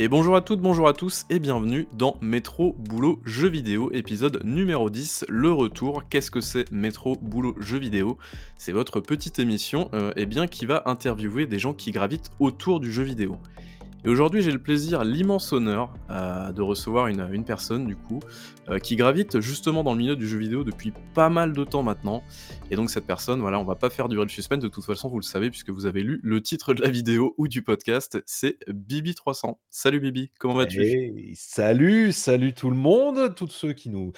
Et bonjour à toutes, bonjour à tous et bienvenue dans Métro Boulot Jeux Vidéo, épisode numéro 10, le retour. Qu'est-ce que c'est Métro Boulot Jeux Vidéo? C'est votre petite émission euh, eh qui va interviewer des gens qui gravitent autour du jeu vidéo. Et aujourd'hui, j'ai le plaisir, l'immense honneur euh, de recevoir une, une, personne, du coup, euh, qui gravite justement dans le milieu du jeu vidéo depuis pas mal de temps maintenant. Et donc, cette personne, voilà, on va pas faire durer le suspense, de toute façon, vous le savez, puisque vous avez lu le titre de la vidéo ou du podcast, c'est Bibi300. Salut Bibi, comment vas-tu? Hey, Salut, salut tout le monde, tous ceux qui nous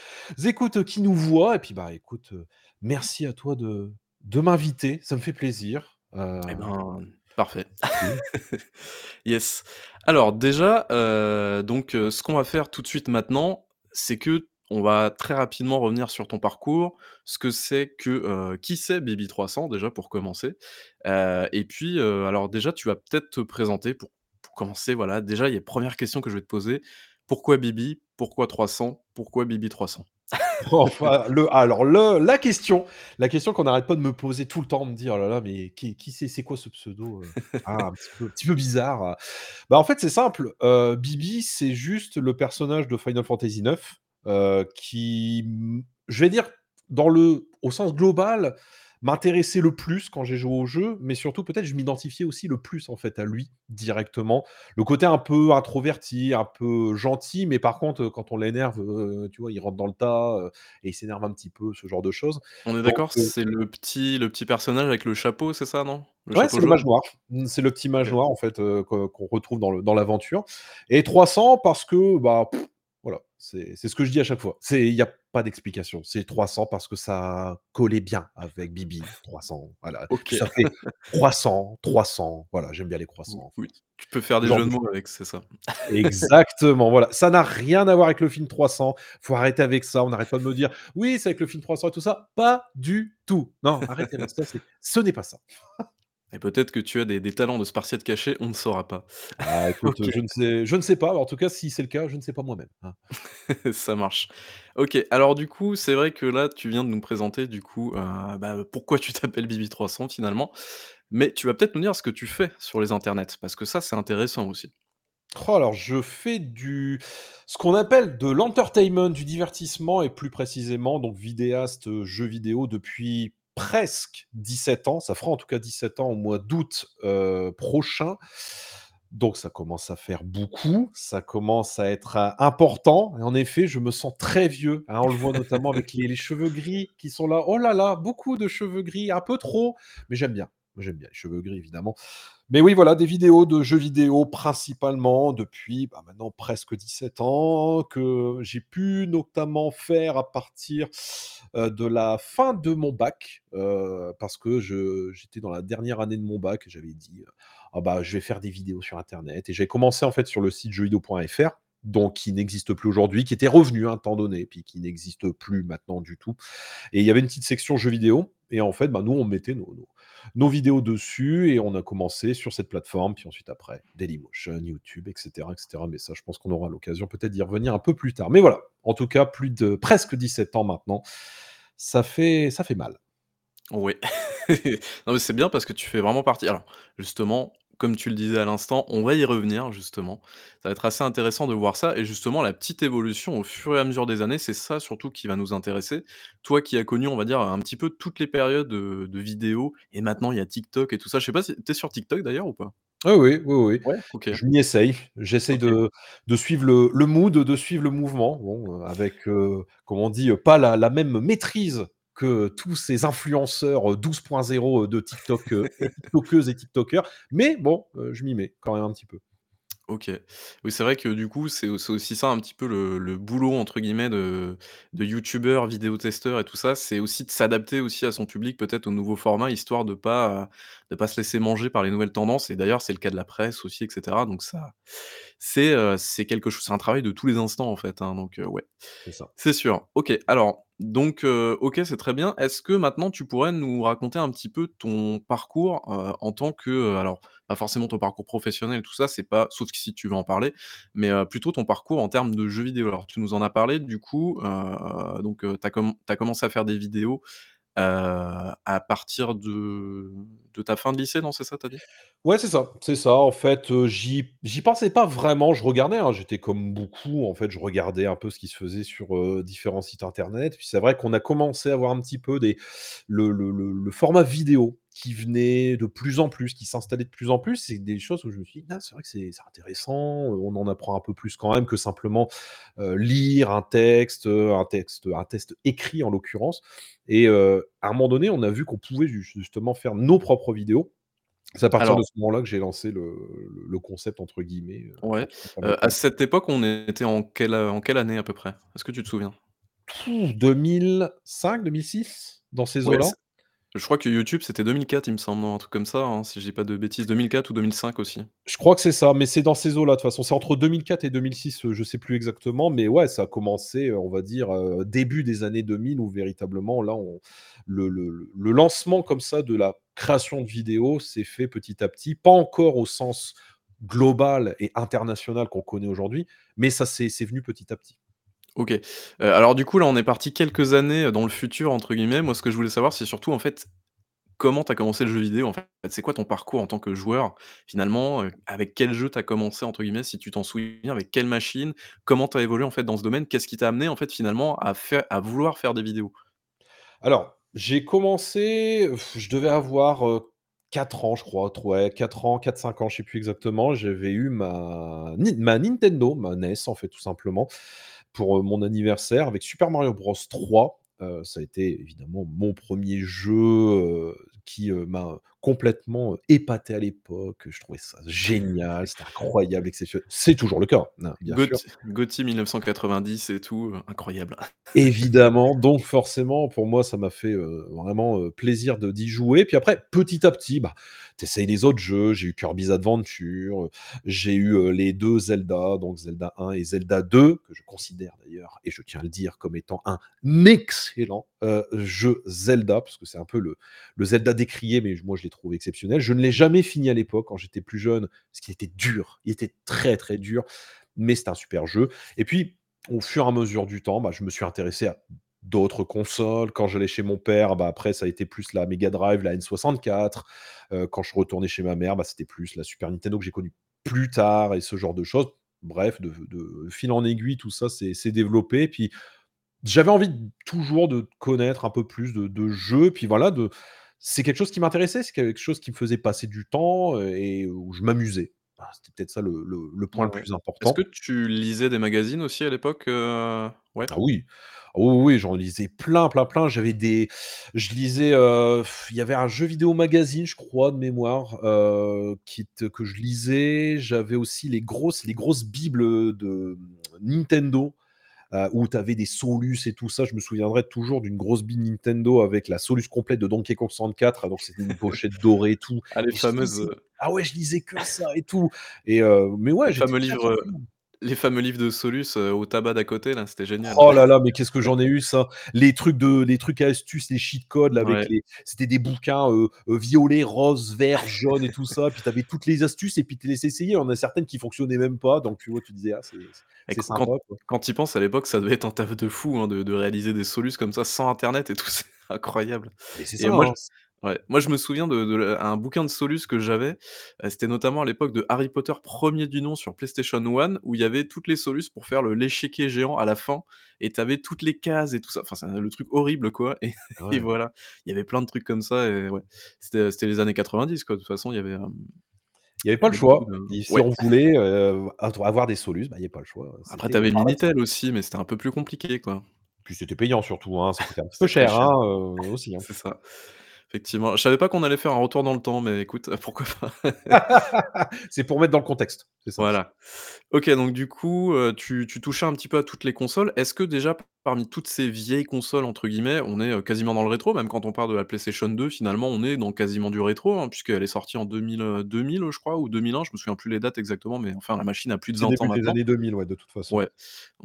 écoutent, qui nous voient. Et puis, bah, écoute, euh, merci à toi de, de m'inviter, ça me fait plaisir. Eh ben, Parfait. yes. Alors déjà, euh, donc euh, ce qu'on va faire tout de suite maintenant, c'est que on va très rapidement revenir sur ton parcours, ce que c'est que euh, qui c'est Bibi300 déjà pour commencer. Euh, et puis euh, alors déjà tu vas peut-être te présenter pour, pour commencer. Voilà, déjà il y a première question que je vais te poser. Pourquoi Bibi Pourquoi 300 Pourquoi Bibi300 Enfin, le, alors la question, la question qu'on n'arrête pas de me poser tout le temps, me dire, oh là là, mais qui, c'est, c'est quoi ce pseudo euh ah, un, petit peu, un, petit peu, bizarre. Bah en fait, c'est simple. Euh, Bibi, c'est juste le personnage de Final Fantasy IX euh, qui, je vais dire, dans le, au sens global, m'intéressait le plus quand j'ai joué au jeu, mais surtout peut-être je m'identifiais aussi le plus en fait à lui directement. Le côté un peu introverti, un peu gentil, mais par contre quand on l'énerve, euh, tu vois, il rentre dans le tas euh, et il s'énerve un petit peu, ce genre de choses. On est d'accord, euh, c'est le petit, le petit personnage avec le chapeau, c'est ça, non? Le Ouais, c'est le mage noir. C'est le petit mage noir en fait qu'on retrouve dans l'aventure. Dans et 300 parce que bah pff, c'est ce que je dis à chaque fois. Il n'y a pas d'explication. C'est 300 parce que ça collait bien avec Bibi. 300, voilà. Okay. Ça fait croissant, 300. Voilà, j'aime bien les croissants. Oui, tu peux faire des Genre, jeux de mots avec, c'est ça. Exactement, voilà. Ça n'a rien à voir avec le film 300. faut arrêter avec ça. On n'arrête pas de me dire, oui, c'est avec le film 300 et tout ça. Pas du tout. Non, arrêtez ça. Ce n'est pas ça. Et peut-être que tu as des, des, talents de spartiate caché, on ne saura pas. Ah, écoute, okay. je, ne sais, je ne sais pas. En tout cas, si c'est le cas, je ne sais pas moi-même. Hein. Ça marche. Ok, alors du coup, c'est vrai que là, tu viens de nous présenter du coup euh, bah, pourquoi tu t'appelles Bibi300 finalement. Mais tu vas peut-être nous dire ce que tu fais sur les internets, parce que ça, c'est intéressant aussi. Oh, alors, je fais du ce qu'on appelle de l'entertainment, du divertissement, et plus précisément, donc vidéaste, jeux vidéo depuis presque 17 ans, ça fera en tout cas 17 ans au mois d'août euh, prochain. Donc ça commence à faire beaucoup, ça commence à être euh, important. En effet, je me sens très vieux. Hein, on le voit notamment avec les, les, cheveux gris qui sont là. Oh là là, beaucoup de cheveux gris, un peu trop, mais j'aime bien. J'aime bien les cheveux gris, évidemment. Mais oui, voilà, des vidéos de jeux vidéo principalement depuis bah, maintenant presque 17 ans, que j'ai pu notamment faire à partir euh, de la fin de mon bac, euh, parce que j'étais dans la dernière année de mon bac et j'avais dit, ah bah, je vais faire des vidéos sur Internet. Et j'ai commencé en fait sur le site jeuxvideo.fr, donc qui n'existe plus aujourd'hui, qui était revenu un temps donné, puis qui n'existe plus maintenant du tout. Et il y avait une petite section jeux vidéo, et en fait, bah, nous, on mettait nos, nos, vidéos dessus, et on a commencé sur cette plateforme, puis ensuite après, Dailymotion, YouTube, etc., etc. Mais ça, je pense qu'on aura l'occasion peut-être d'y revenir un peu plus tard. Mais voilà, en tout cas, plus de presque 17 ans maintenant, ça fait, ça fait mal. Oui, c'est bien parce que tu fais vraiment partie. Alors, justement, comme tu le disais à l'instant, on va y revenir justement. Ça va être assez intéressant de voir ça et justement la petite évolution au fur et à mesure des années, c'est ça surtout qui va nous intéresser. Toi qui as connu, on va dire, un petit peu toutes les périodes de, de vidéos et maintenant il y a TikTok et tout ça. Je sais pas si tu es sur TikTok d'ailleurs ou pas? Oui, oui, oui, oui. Ouais, OK. Je m'y essaye. J'essaye de, de suivre le, le mood, de suivre le mouvement. Bon, avec, euh, comme on dit, pas la, la même maîtrise que tous ces influenceurs euh, 12.0 de TikTok, euh, et TikTokeuses et TikTokers. Mais bon, euh, je m'y mets quand même un petit peu. OK. Oui, c'est vrai que du coup, c'est au c'est aussi ça un petit peu le le «boulot» entre guillemets de de youtubeur, vidéotesteur et tout ça, c'est aussi de s'adapter aussi à son public, peut-être aux nouveaux formats, histoire de pas, de pas se laisser manger par les nouvelles tendances et d'ailleurs, c'est le cas de la presse aussi et cetera donc ça, c'est, quelque chose c'est un travail de tous les instants en fait, hein, donc ouais. C'est ça. C'est sûr. OK, alors donc heu, OK, c'est très bien. Est-ce que maintenant tu pourrais nous raconter un petit peu ton parcours, heu, en tant que, heu, alors pas forcément ton parcours professionnel tout ça, c'est pas sauf si tu veux en parler, mais plutôt ton parcours en termes de jeux vidéo? Alors tu nous en as parlé du coup, donc tu as commencé à faire des vidéos heu, à partir de ta fin de lycée, non, c'est ça, tu as dit? Ouais, c'est ça, c'est ça. En fait, j'y pensais pas vraiment. Je regardais, hein, j'étais comme beaucoup, en fait, je regardais un peu ce qui se faisait sur, différents sites internet. Puis c'est vrai qu'on a commencé à voir un petit peu des le le le format vidéo qui venait de plus en plus, qui s'installait de plus en plus. C'est des choses où je me suis dit: «Ah, c'est vrai que c'est intéressant, heu, on en apprend un peu plus quand même que simplement, heu, lire un texte, heu, un texte un texte écrit en l'occurrence» et à un moment donné, on a vu qu'on pouvait ju justement faire nos propres vidéos. C'est à partir de ce moment-là que j'ai lancé le le le «concept» entre guillemets, ouais, à cette époque, on était en quelle, en quelle année à peu près? Est-ce que tu te souviens? 2005-2006, dans ces Ouais, eaux-là? Je crois que YouTube, c'était 2004, il me semble, un truc comme ça, hein, si je dis pas de bêtises. 2004 ou 2005 aussi. Je crois que c'est ça, mais c'est dans ces eaux-là, de toute façon. C'est entre 2004 et 2006, heu, je sais plus exactement, mais ouais, ça a commencé, heu, on va dire, heu, début des années 2000 où véritablement là, le lancement comme ça de la création de vidéos s'est fait petit à petit. Pas encore au sens global et international qu'on connaît aujourd'hui, mais ça c'est venu petit à petit. OK. Heu, alors du coup, là, on est parti quelques années, dans le «futur» entre guillemets. Moi, ce que je voulais savoir, c'est surtout, en fait, comment tu as commencé le jeu vidéo, en fait? C'est quoi ton parcours en tant que joueur, finalement? Heu, avec quel jeu tu as «commencé» entre guillemets, si tu t'en souviens? Avec quelle machine? Comment tu as évolué, en fait, dans ce domaine? Qu'est-ce qui t'a amené, en fait, finalement, à faire à vouloir faire des vidéos? Alors, j'ai commencé, je devais avoir, heu, 4 ans, je crois, ouais, 4 ans, quatre cinq ans, je sais plus exactement. J'avais eu ma ma Nintendo, ma NES, en fait, tout simplement, pour, heu, mon anniversaire avec Super Mario Bros 3. Heu, ça a été évidemment mon premier jeu, heu, qui, m'a complètement, épaté à l'époque. Je trouvais ça génial, c'était incroyable, exceptionnel. C'est toujours le cas, hein, bien sûr. GOT GOTY 1990 et tout, incroyable. Évidemment, donc forcément, pour moi, ça m'a fait, vraiment, plaisir de d'y jouer. Puis après, petit à petit, bah, tu essayes les autres jeux. J'ai eu Kirby's Adventure, heu, j'ai eu, heu, les 2 Zelda, donc Zelda 1 et Zelda 2, que je considère d'ailleurs, et je tiens à le dire, comme étant un excellent, heu, jeu Zelda, parce que c'est un peu le Zelda décrié, mais moi, je l'ai trouvé exceptionnel. Je ne l'ai jamais fini à l'époque, quand j'étais plus jeune, parce qu'il était dur. Il était très, très dur, mais c'est un super jeu. Et puis, au fur et à mesure du temps, bah, je me suis intéressé à d'autres consoles. Quand j'allais chez mon père, bah, après ça a été plus la Mega Drive, la N64. Heu, quand je retournais chez ma mère, bah, c'était plus la Super Nintendo que j'ai connue plus tard et ce genre de choses. Bref, de de fil en aiguille, tout ça s'est développé. Puis j'avais envie toujours de connaître un peu plus de de jeux. Puis voilà, de c'est quelque chose qui m'intéressait, c'est quelque chose qui me faisait passer du temps, heu et où je m'amusais. Voilà, c'était peut-être ça le le le point le plus Est-ce que important. tu lisais des magazines aussi à l'époque, heu? Ouais? Ah oui. Oui, oui, j'en lisais plein, plein, plein. J'avais des je lisais, il y avait un jeu vidéo magazine, je crois, de mémoire, heu, qui te que je lisais. J'avais aussi les grosses les grosses bibles, de, Nintendo, où tu avais des Solus et tout ça. Je me souviendrai toujours d'une grosse bible Nintendo avec la Solus complète de Donkey Kong 64. Donc c'était une pochette dorée et tout Ah, les et je fameuses, lisais heu ah ouais, je lisais que ça et tout et mais ouais, les j'étais fameux très, livres, friand. Les fameux livres de Solus, heu, au tabac d'à côté là, c'était génial. Oh là là, mais qu'est-ce que j'en ai eu ça! Les trucs de les trucs à astuces, les cheat codes là avec Ouais. les c'était des bouquins, heu heu, violet, rose, vert, jaune et tout ça. Puis tu avais toutes les astuces et puis tu les essayer. Il y en a certaines qui fonctionnaient même pas, donc tu vois, tu disais: «Ah c'est Et quand sympa quoi». quand tu y penses à l'époque, ça devait être un taf de fou, hein, de de réaliser des Solus comme ça, sans internet et tout, c'est incroyable. Mais c'est Et ça, moi hein, ouais, moi je me souviens de de le un bouquin de Solus que j'avais, heu, c'était notamment à l'époque de Harry Potter 1er du nom sur PlayStation 1 où il y avait toutes les Solus pour faire le l'échiquier géant à la fin et tu avais toutes les cases et tout ça. Enfin, c'est un le truc horrible quoi et et ouais. voilà. Il y avait plein de trucs comme ça et ouais. C'était, c'était les années 90 quoi. De toute façon, il y avait, hem, Il y avait il y pas le avait beaucoup choix. de si ouais. on voulait, atr avoir des Solus, bah, il y avait pas le choix, Après c'était, tu heu, avais par là que ça Minitel aussi, mais c'était un peu plus compliqué quoi. Puis c'était payant surtout, hein, ça coûtait un peu C'était très cher, cher. hein, aussi, hein. C'est ça. Effectivement. Je savais pas qu'on allait faire un retour dans le temps, mais écoute, pourquoi pas. C'est pour mettre dans le contexte, ça. Voilà. OK, donc du coup, heu, tu tu touchais un petit peu à toutes les consoles. Est-ce que déjà parmi toutes ces «vieilles consoles» entre guillemets, on est, heu, quasiment dans le rétro? Même quand on parle de la PlayStation 2 finalement, on est dans quasiment du rétro, hein, puisqu'elle est sortie en 2000, heu, 2000 je crois ou 2001, je me souviens plus les dates exactement, mais enfin la machine a plus de C'est 20 ans début des maintenant. années 2000, ouais, de toute façon. Ouais,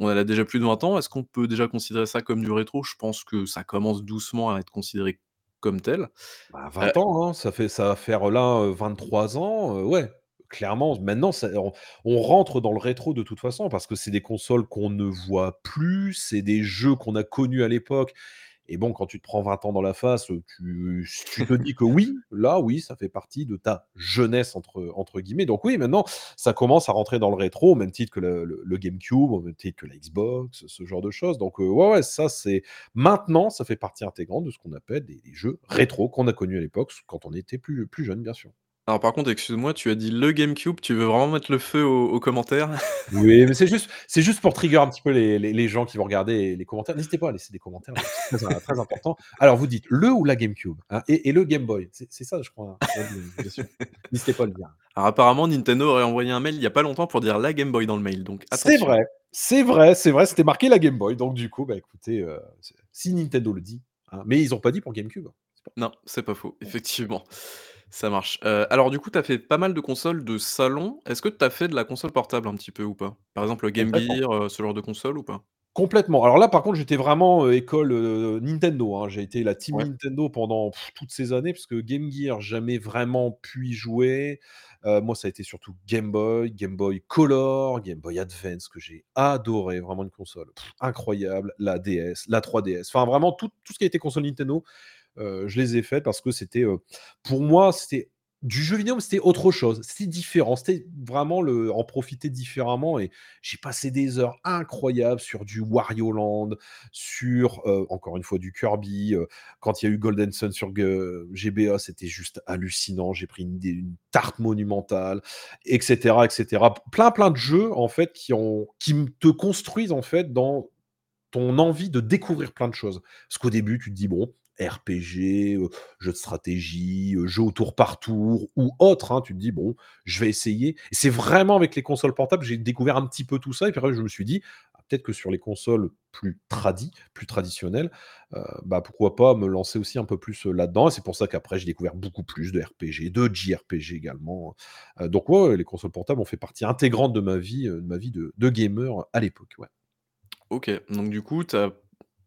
elle a déjà plus de 20 ans. Est-ce qu'on peut déjà considérer ça comme du rétro? Je pense que ça commence doucement à être considéré comme tel. Bah, Heu 20 ans, hein, ça fait ça va faire là, heu, 23 ans, heu, ouais, clairement. Maintenant, ça on on rentre dans le rétro de toute façon parce que c'est des consoles qu'on ne voit plus, c'est des jeux qu'on a connus à l'époque Et bon, quand tu te prends 20 ans dans la face, tu te dis que oui, là, oui, ça fait partie de ta «jeunesse» entre guillemets. Donc oui, maintenant, ça commence à rentrer dans le rétro, au même titre que le GameCube, au même titre que la Xbox, ce genre de choses. Donc, heu, ouais, ça c'est maintenant, ça fait partie intégrante de ce qu'on appelle des des jeux rétro qu'on a connus à l'époque, quand on était plus plus jeune, bien sûr. Alors par contre, excuse-moi, tu as dit le GameCube, tu veux vraiment mettre le feu aux aux commentaires? Oui, mais c'est juste c'est juste pour trigger un petit peu les les les gens qui vont regarder les commentaires. N'hésitez pas à laisser des commentaires, c'est très très important. Alors vous dites le ou la GameCube, hein? Et et le Game Boy, c'est c'est ça je crois, hein? bien sûr. N'hésitez pas à le dire. Alors apparemment Nintendo aurait envoyé un mail il y a pas longtemps pour dire la Game Boy dans le mail, donc C'est attention. vrai, c'est vrai, c'est vrai, c'était marqué la Game Boy, donc du coup, bah écoutez, heu, c'est si Nintendo le dit, hein, mais ils ont pas dit pour GameCube, hein, c'est pas Non, c'est pas faux, effectivement. Ça marche. Heu, alors du coup, tu as fait pas mal de consoles de salon. Est-ce que tu as fait de la console portable un petit peu ou pas? Par exemple, le Game complètement. Gear, heu, ce genre de console ou pas? Complètement. Alors là, par contre, j'étais vraiment, heu, école, heu, Nintendo, hein. J'ai été la team Ouais. Nintendo pendant toutes ces années, parce que Game Gear, jamais vraiment pu y jouer. Heu, moi, ça a été surtout Game Boy, Game Boy Color, Game Boy Advance, que j'ai adoré, vraiment une console incroyable, la DS, la 3DS, enfin vraiment tout tout ce qui a été console Nintendo, je les ai faites parce que c'était, heu, pour moi, c'était du jeu vidéo, c'était autre chose. C'était différent. C'était vraiment le en profiter différemment et j'ai passé des heures incroyables sur du Wario Land, sur, heu, encore une fois du Kirby, quand il y a eu Golden Sun sur GBA, c'était juste hallucinant. J'ai pris une tarte monumentale et cetera et cetera. Plein, plein de jeux en fait qui qui te construisent en fait dans ton envie de découvrir plein de choses. Parce qu'au début, tu te dis: «Bon, RPG, jeu de stratégie, jeu au tour par tour ou autre», hein. Tu te dis: «Bon, je vais essayer» c'est vraiment avec les consoles portables, j'ai découvert un petit peu tout ça et puis après je me suis dit: «Ah peut-être que sur les consoles plus tradi, plus traditionnelles, bah, pourquoi pas me lancer aussi un peu plus, là-dedans?» c'est pour ça qu'après j'ai découvert beaucoup plus de RPG, de JRPG également, heu, donc ouais, les consoles portables ont fait partie intégrante de ma vie, de ma vie de gamer à l'époque. OK, donc du coup, tu as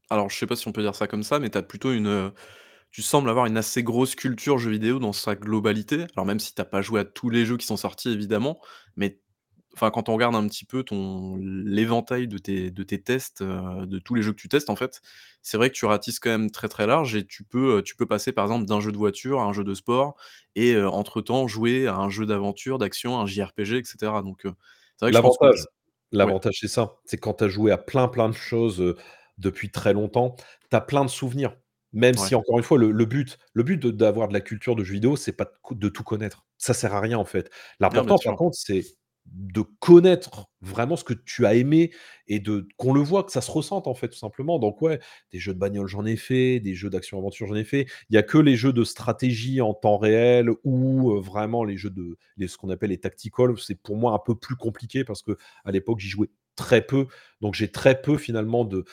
alors je sais pas si on peut dire ça comme ça, mais tu as plutôt une, heu, tu sembles avoir une assez grosse culture jeux vidéo dans sa globalité. Alors même si tu as pas joué à tous les jeux qui sont sortis évidemment, mais enfin quand on regarde un petit peu ton l'éventail de tes de tes tests, heu, de tous les jeux que tu testes en fait, c'est vrai que tu ratisses quand même très, très large et tu peux, heu, tu peux passer par exemple d'un jeu de voiture à un jeu de sport et heu, entre temps jouer à un jeu d'aventure, d'action, un JRPG et cetera. Donc heu, c'est vrai que je pense que L'avantage ouais, l'avantage, c'est ça, c'est quand tu as joué à plein, plein de choses, heu, depuis très longtemps, tu as plein de souvenirs. Même ouais. si encore une fois, le le but le but d'avoir de la culture de jeux vidéo, c'est pas de tout connaître. Ça sert à rien, en fait. L'important, par contre, c'est de connaître vraiment ce que tu as aimé et de qu'on le voit, que ça se ressente, en fait, tout simplement. Donc ouais, des jeux de bagnole, j'en ai fait, des jeux d'action-aventure, j'en ai fait. Il y a que les jeux de stratégie en temps réel ou, heu, vraiment les jeux de les ce qu'on appelle les tactical, c'est pour moi un peu plus compliqué parce que à l'époque, j'y jouais très peu. Donc j'ai très peu finalement de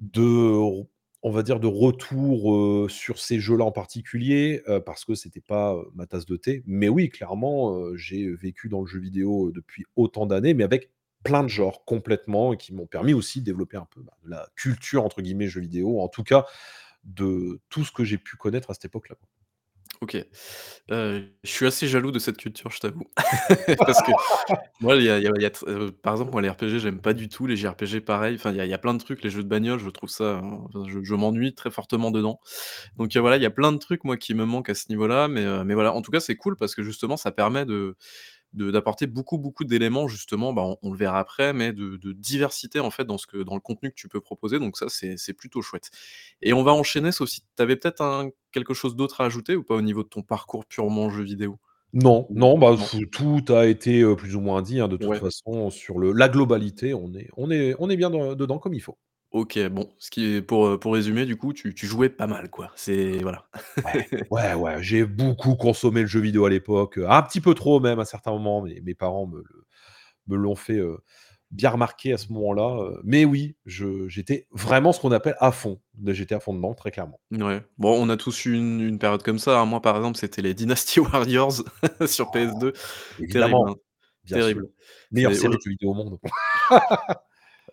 de on va dire de retour, sur ces jeux-là en particulier, parce que c'était pas, ma tasse de thé. Mais oui, clairement, j'ai vécu dans le jeu vidéo, depuis autant d'années, mais avec plein de genres complètement et qui m'ont permis aussi de développer un peu, bah, la «culture» entre guillemets jeux vidéo, en tout cas de tout ce que j'ai pu connaître à cette époque-là. OK. Heu, je suis assez jaloux de cette culture, je t'avoue. Parce que moi, il y a heu, par exemple, moi, les RPG, j'aime pas du tout, les JRPG pareil, enfin, il y a plein de trucs, les jeux de bagnole, je trouve ça, heu, enfin, je m'ennuie très fortement dedans. Donc heu, voilà, il y a plein de trucs, moi, qui me manquent à ce niveau-là, mais mais voilà, en tout cas, c'est cool parce que justement, ça permet de d'apporter beaucoup, beaucoup d'éléments justement, bah, on on le verra après, mais de de diversité, en fait, dans ce que dans le contenu que tu peux proposer, donc ça, c'est c'est plutôt chouette. Et on va enchaîner, sauf si tu avais peut-être un quelque chose d'autre à ajouter ou pas au niveau de ton parcours purement jeu vidéo? Non, non, bah, non? tout a été, heu, plus ou moins dit, hein, de toute Ouais. façon sur le la globalité, on est on est on est bien dans dedans comme il faut. OK, bon, ce qui est pour, heu, pour résumer, du coup, tu tu jouais pas mal, quoi. C'est voilà. Ouais, ouais, ouais, j'ai beaucoup consommé le jeu vidéo à l'époque, heu, un petit peu trop même à certains moments, mais mes parents me le me l'ont fait, heu, bien remarquer à ce moment-là, heu, mais oui, je j'étais vraiment ce qu'on appelle à fond. J'étais à fond dedans, très clairement. Ouais. Bon, on a tous eu une une période comme ça, hein. Moi, par exemple, c'était les Dynasty Warriors sur PS2. Terrible, Évidemment, hein, bien sûr. terrible. Meilleure C'est série de jeux vidéo au monde.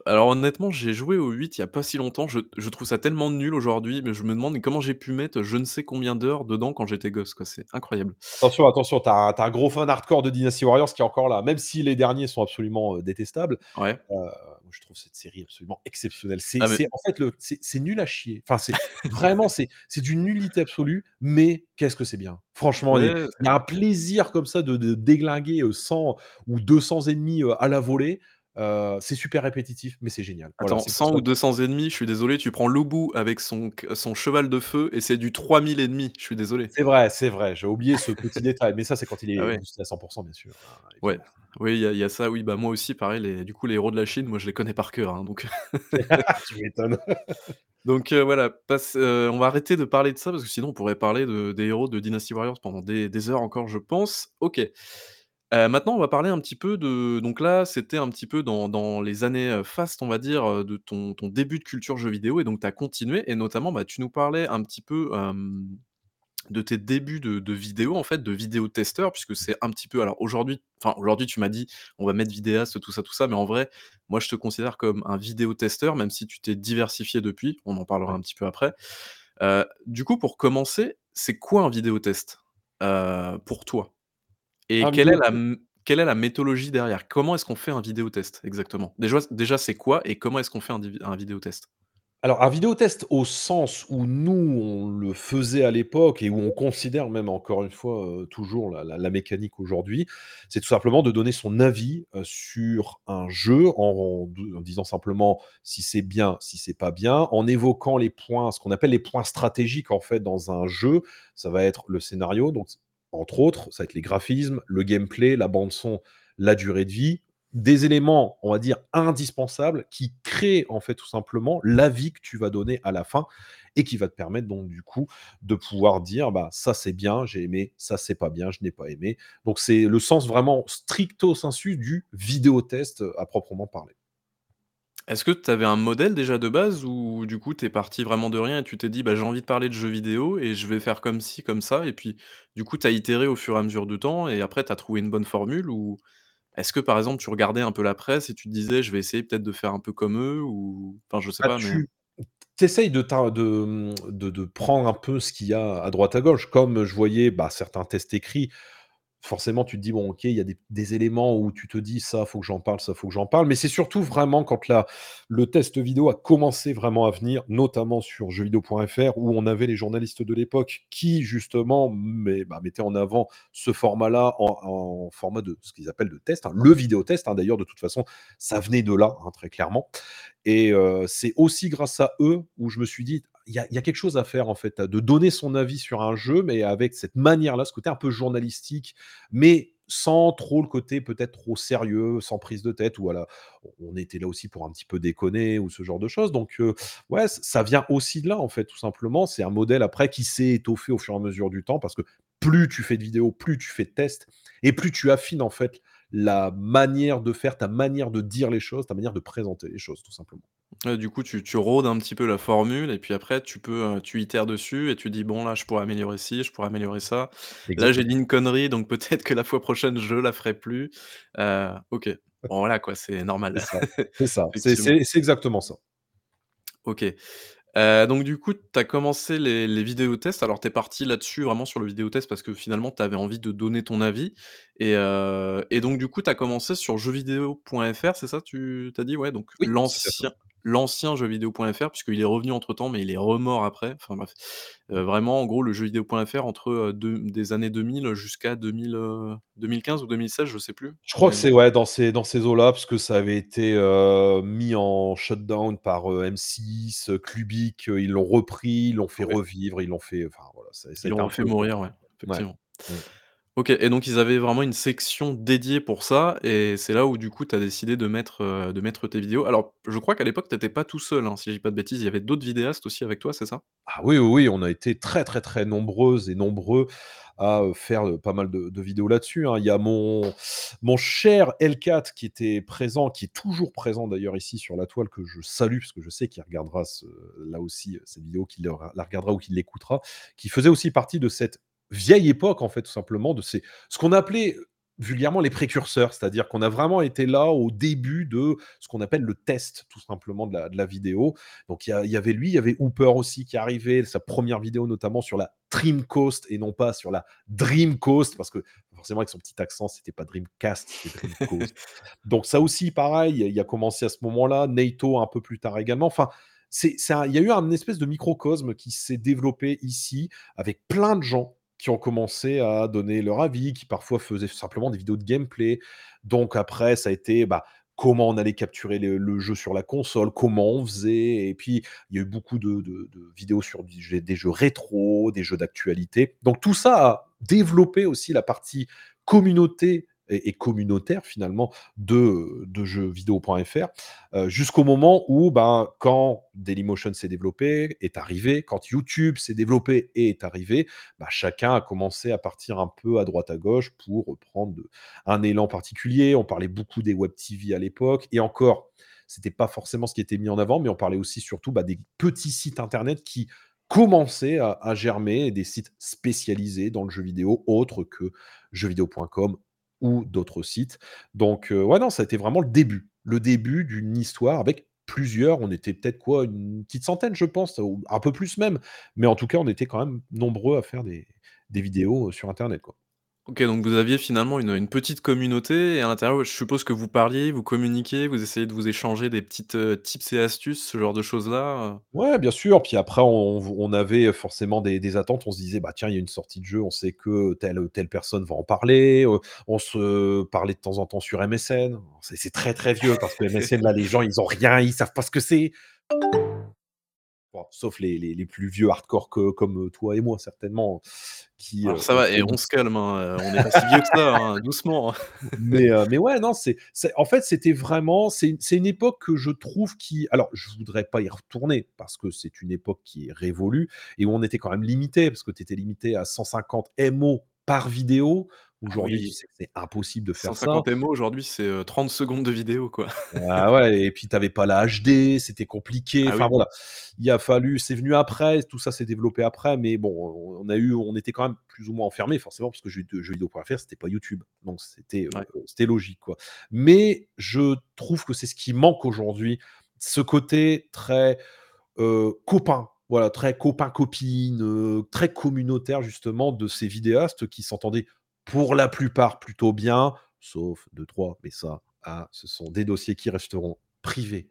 Alors honnêtement, j'ai joué au 8 il y a pas si longtemps. Je je trouve ça tellement nul aujourd'hui, mais je me demande comment j'ai pu mettre je ne sais combien d'heures dedans quand j'étais gosse, quoi. C'est incroyable. Attention, attention, tu as un gros fan hardcore de Dynasty Warriors qui est encore là, même si les derniers sont absolument, heu, détestables, Ouais. heu, je trouve cette série absolument exceptionnelle. C'est Ah mais c'est en fait le c'est c'est nul à chier. Enfin, c'est vraiment, c'est c'est d'une nullité absolue, mais qu'est-ce que c'est bien. Franchement, il y a ouais, il y a un plaisir comme ça de de déglinguer, heu, 100 ou 200 ennemis, heu, à la volée. Heu, c'est super répétitif, mais c'est génial. Voilà, attends, c'est pour 100 ça ou 200 ennemis, je suis désolé, tu prends Lubu avec son son cheval de feu et c'est du 3000 ennemis, je suis désolé. c'est vrai, c'est vrai, j'ai oublié ce petit détail, mais ça, c'est quand il Ah est ouais, boosté à 100% bien sûr, hein, ouais, oui, il y a il y a ça, oui, bah, moi aussi pareil, les du coup, les héros de la Chine, moi je les connais par cœur, hein, donc Tu m'étonnes. donc heu, voilà, passe heu, on va arrêter de parler de ça parce que sinon on pourrait parler de des héros de Dynasty Warriors pendant des des heures encore, je pense. OK. Heu, maintenant, on va parler un petit peu de donc là, c'était un petit peu dans dans les années, heu, fastes, on va dire, heu, de ton ton début de culture jeux vidéo et donc tu as continué et notamment, bah, tu nous parlais un petit peu, hem, de tes débuts de de vidéos, en fait, de vidéotesteur puisque c'est un petit peu alors aujourd'hui enfin, aujourd'hui, tu m'as dit: «On va mettre vidéaste, tout ça, tout ça», mais en vrai, moi, je te considère comme un vidéotesteur, même si tu t'es diversifié depuis, on en parlera Ouais. un petit peu après. Heu, du coup, pour commencer, c'est quoi un vidéotest, heu, pour toi? Et Un quelle est vidéo la quelle est la méthodologie derrière? Comment est-ce qu'on fait un vidéotest exactement? Déjà déjà c'est quoi et comment est-ce qu'on fait un un vidéotest? Alors, un vidéotest au sens où nous, on le faisait à l'époque et où on considère même encore une fois, heu, toujours la la la mécanique aujourd'hui, c'est tout simplement de donner son avis, heu, sur un jeu en en disant simplement si c'est bien, si c'est pas bien, en évoquant les points, ce qu'on appelle les points stratégiques en fait dans un jeu. Ça va être le scénario, donc entre autres, ça va être les graphismes, le gameplay, la bande son, la durée de vie, des éléments, on va dire, indispensables qui créent, en fait, tout simplement l'avis que tu vas donner à la fin et qui va te permettre donc du coup de pouvoir dire: «Bah, ça c'est bien, j'ai aimé, ça c'est pas bien, je n'ai pas aimé». Donc c'est le sens vraiment stricto sensu du vidéotest, heu, à proprement parler. Est-ce que tu avais un modèle déjà de base ou du coup tu es parti vraiment de rien et tu t'es dit: «Bah, j'ai envie de parler de jeux vidéo et je vais faire comme ci, comme ça» et puis du coup tu as itéré au fur et à mesure du temps et après tu as trouvé une bonne formule? Ou est-ce que par exemple tu regardais un peu la presse et tu te disais: «Je vais essayer peut-être de faire un peu comme eux» ou enfin je sais Bah, pas mais tu essayes de t'in de, de de prendre un peu ce qu'il y a à droite à gauche. Comme je voyais, bah, certains tests écrits Forcément, tu te dis: «Bon, OK, il y a des éléments où tu te dis: "Ça, faut que j'en parle, ça, faut que j'en parle"». Mais c'est surtout vraiment quand la le test vidéo a commencé vraiment à venir, notamment sur jeuxvideo.fr où on avait les journalistes de l'époque qui justement met bah, mettaient en avant ce format-là en format de ce qu'ils appellent de test, hein, le vidéotest, hein, d'ailleurs, de toute façon, ça venait de là, hein, très clairement et heu, c'est aussi grâce à eux où je me suis dit: «Il y a quelque chose à faire en fait, de donner son avis sur un jeu, mais avec cette manière-là, ce côté un peu journalistique, mais sans trop le côté peut-être trop sérieux, sans prise de tête» ou voilà, on était là aussi pour un petit peu déconner ou ce genre de choses donc heu, ouais, ça vient aussi de là en fait, tout simplement. C'est un modèle après qui s'est étoffé au fur et à mesure du temps parce que plus tu fais de vidéos, plus tu fais de tests et plus tu affines en fait la manière de faire, ta manière de dire les choses, ta manière de présenter les choses, tout simplement. Ouais, du coup, tu tu rôdes un petit peu la formule et puis après tu peux, heu, tu itères dessus et tu dis: «Bon là, je pourrais améliorer ci, je pourrais améliorer ça. Là, j'ai Exactement. dit une connerie, donc peut-être que la fois prochaine, je la ferai plus». Heu, OK. Bon voilà quoi, c'est C'est normal. ça, c'est ça, c'est Effectivement. c'est c'est exactement ça. OK. Heu, donc du coup, tu as commencé les les vidéotests. Alors tu es parti là-dessus vraiment sur le vidéotest parce que finalement tu avais envie de donner ton avis et heu et donc du coup, tu as commencé sur jeuxvideo.fr, c'est ça tu tu as dit? Ouais, donc Oui, l'ancien l'ancien jeuxvideo.fr puisqu'il est revenu entre-temps, mais il est remort après. Enfin bref, heu, vraiment en gros le jeuxvideo.fr entre, deux des années 2000 jusqu'à 2000, heu, 2015 ou 2016, je sais plus, Je crois que c'est ouais, dans ces dans ces eaux-là, parce que ça avait été, heu, mis en shutdown par, heu, M6, heu, Clubic, ils l'ont repris, ils l'ont fait Ouais, revivre, ils l'ont fait enfin voilà, ça ça a ils l'ont peu mourir, ouais, ouais. effectivement. Mmh. OK et donc ils avaient vraiment une section dédiée pour ça et c'est là où du coup tu as décidé de mettre, heu, de mettre tes vidéos. Alors je crois qu'à l'époque tu étais pas tout seul, hein, si je dis pas de bêtises, il y avait d'autres vidéastes aussi avec toi, c'est ça? Ah oui, oui, on a été très, très, très nombreuses et nombreux à, heu, faire, heu, pas mal de vidéos là-dessus, hein. Il y a mon mon cher L4 qui était présent, qui est toujours présent d'ailleurs ici sur la toile, que je salue parce que je sais qu'il regardera ce là aussi, cette vidéo, qu'il la la regardera ou qu'il l'écoutera, qui faisait aussi partie de cette vieille époque en fait, tout simplement, de ces ce qu'on appelait vulgairement les précurseurs, c'est-à-dire qu'on a vraiment été là au début de ce qu'on appelle le test, tout simplement, de la, de la vidéo. Donc il y, avait lui, il y avait Hooper aussi qui arrivait, sa première vidéo notamment sur la Dreamcoast et non pas sur la Dreamcoast, parce que forcément avec son petit accent, c'était pas Dreamcast, c'était Dreamcoast. Donc ça aussi, pareil, il a commencé à ce moment-là, NATO un peu plus tard également. Enfin, il y a eu un espèce de microcosme qui s'est développé ici avec plein de gens qui ont commencé à donner leur avis, qui parfois faisaient simplement des vidéos de gameplay. Donc après, ça a été bah, comment on allait capturer le, jeu sur la console, comment on faisait. Et puis, il y a eu beaucoup de, vidéos sur jeu- des jeux rétro, des jeux d'actualité. Donc tout ça a développé aussi la partie communauté et, communautaire finalement de, de jeuxvideo.fr euh, jusqu'au moment où, ben, quand Dailymotion s'est développé, est arrivé, quand YouTube s'est développé et est arrivé, bah, chacun a commencé à partir un peu à droite à gauche pour prendre un élan particulier. On parlait beaucoup des web TV à l'époque, et encore, c'était pas forcément ce qui était mis en avant, mais on parlait aussi surtout bah, des petits sites internet qui commençaient à, à germer, des sites spécialisés dans le jeu vidéo, autres que jeuxvideo.com ou d'autres sites. Donc, ouais, non, ça a été vraiment le début, le début d'une histoire avec plusieurs. On était peut-être quoi, une petite centaine, je pense, un peu plus même. Mais en tout cas, on était quand même nombreux à faire des, des vidéos sur Internet, quoi. OK, donc vous aviez finalement une, petite communauté et à l'intérieur, je suppose que vous parliez, vous communiquiez, vous essayez de vous échanger des petites, heu, tips et astuces, ce genre de choses-là, heu? Ouais, bien sûr. Puis après, on, avait forcément des, des attentes. On se disait, bah tiens, il y a une sortie de jeu, on sait que telle ou telle personne va en parler. Euh, on se parlait de temps en temps sur MSN. C'est c'est très très vieux parce que MSN, là, les gens, ils ont rien, ils savent pas ce que c'est. Bon, sauf les, les- les plus vieux hardcore que- comme toi et moi, certainement, qui, euh, Alors ça va et on se calme, hein, heu, on n'est pas si vieux que ça, hein, doucement, hein. Mais, mais ouais, non, c'est en fait, c'était vraiment c'est une c'est une époque que je trouve qui alors je voudrais pas y retourner parce que c'est une époque qui est révolue et où on était quand même limité, parce que tu étais limité à 150 MO par vidéo. Ah Aujourd'hui, tu sais c'est impossible de faire ça. 150 MO aujourd'hui, c'est, heu, 30 secondes de vidéo, quoi. Ah ouais et puis tu avais pas la HD, c'était compliqué, Ah enfin oui. voilà. Il a fallu c'est venu après, tout ça s'est développé après, mais bon, on a eu on était quand même plus ou moins enfermés forcément parce que jeux jeuxvideo.fr, c'était pas YouTube, donc c'était, Ouais. c'était logique, quoi. Mais je trouve que c'est ce qui manque aujourd'hui, ce côté très, heu, copain, voilà, très copain-copine, très communautaire justement de ces vidéastes qui s'entendaient pour la plupart plutôt bien, sauf deux trois mais ça, ah, ce sont des dossiers qui resteront privés,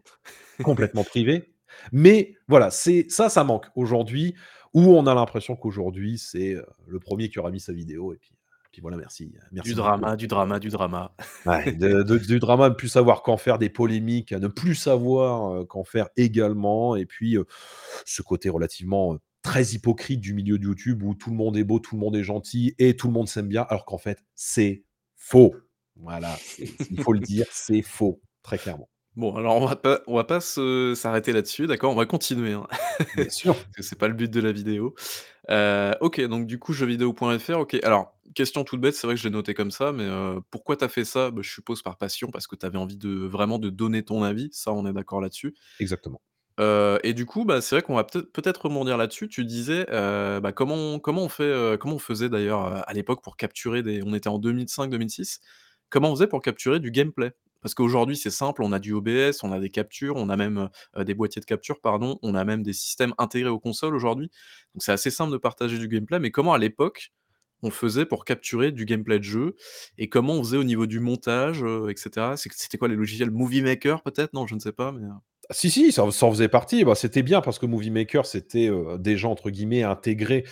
complètement privés. Mais voilà, c'est ça, ça manque aujourd'hui, où on a l'impression qu'aujourd'hui, c'est, heu, le premier qui aura mis sa vidéo et puis puis voilà, merci, Du merci drama, du drama, du drama. Ouais, de de du drama, ne plus savoir qu'en faire, des polémiques, à ne plus savoir, heu, qu'en faire également et puis, ce côté relativement, très hypocrite du milieu de YouTube où tout le monde est beau, tout le monde est gentil et tout le monde s'aime bien, alors qu'en fait, c'est faux. Voilà, il faut le dire, c'est faux, très clairement. Bon, alors on va pas on va pas s'arrêter là-dessus, d'accord? On va continuer, hein, Bien sûr. parce que c'est pas le but de la vidéo. Heu, OK, donc du coup, jeuxvideo.fr, OK. Alors, question toute bête, c'est vrai que je l'ai noté comme ça, mais heu, pourquoi tu as fait ça? Bah, je suppose par passion, parce que tu avais envie de vraiment de donner ton avis, ça, on est d'accord là-dessus. Exactement. Et du coup, bah, c'est vrai qu'on va peut-être rebondir là-dessus. Tu disais, bah, comment on comment on faisait d'ailleurs, à l'époque pour capturer des on était en 2005-2006. Comment on faisait pour capturer du gameplay? Parce qu'aujourd'hui, c'est simple, on a du OBS, on a des captures, on a même, des boîtiers de capture, pardon, on a même des systèmes intégrés aux consoles aujourd'hui. Donc c'est assez simple de partager du gameplay, mais comment à l'époque, on faisait pour capturer du gameplay de jeu? Et comment on faisait au niveau du montage, heu, et cetera? C'est c'était quoi les logiciels? Movie Maker peut-être? Non, je ne sais pas, mais Si, si, ça ça en faisait partie. Bah, c'était bien parce que Movie Maker, c'était, heu, déjà entre guillemets «intégré»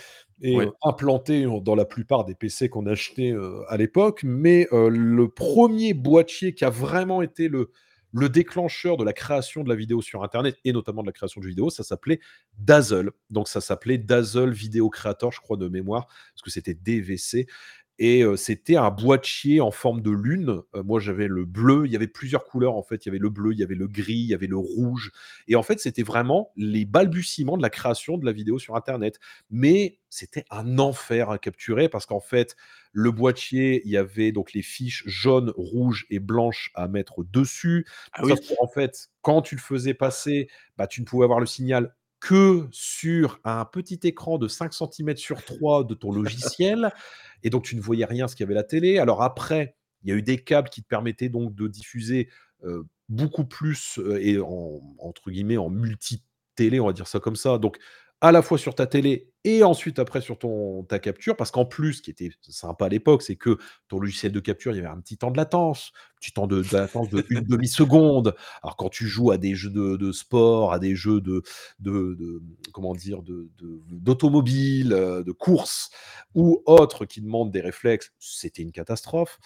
et ouais. implanté en dans la plupart des PC qu'on achetait, heu, à l'époque. Mais heu, le premier boîtier qui a vraiment été le le déclencheur de la création de la vidéo sur internet et notamment de la création de vidéo, ça s'appelait Dazzle. Donc ça s'appelait Dazzle Video Creator, je crois de mémoire, parce que c'était DVC et c'était un boîtier en forme de lune. Moi, j'avais le bleu, il y avait plusieurs couleurs, en fait. Il y avait le bleu, il y avait le gris, il y avait le rouge et en fait, c'était vraiment les balbutiements de la création de la vidéo sur internet. Mais c'était un enfer à capturer parce qu'en fait, le boîtier, il y avait donc les fiches jaunes, rouges et blanches à mettre dessus. Ah qu'en fait, quand tu le faisais passer, bah, tu ne pouvais avoir le signal que sur un petit écran de 5 centimètres sur 3 de ton logiciel et donc tu ne voyais rien ce qu'il y avait la télé. Alors après, Il y a eu des câbles qui te permettaient donc de diffuser, heu, beaucoup plus, heu et en entre guillemets «en multi-télé», on va dire ça comme ça. Donc à la fois sur ta télé et ensuite après sur ton ta capture. Parce qu'en plus, ce qui était sympa à l'époque, c'est que ton logiciel de capture, il y avait un petit temps de latence, petit temps de de latence d'1 demi-seconde. Alors quand tu joues à des jeux de de sport, à des jeux de de de comment dire? De de d'automobile, heu, de course ou autres qui demandent des réflexes, c'était une catastrophe.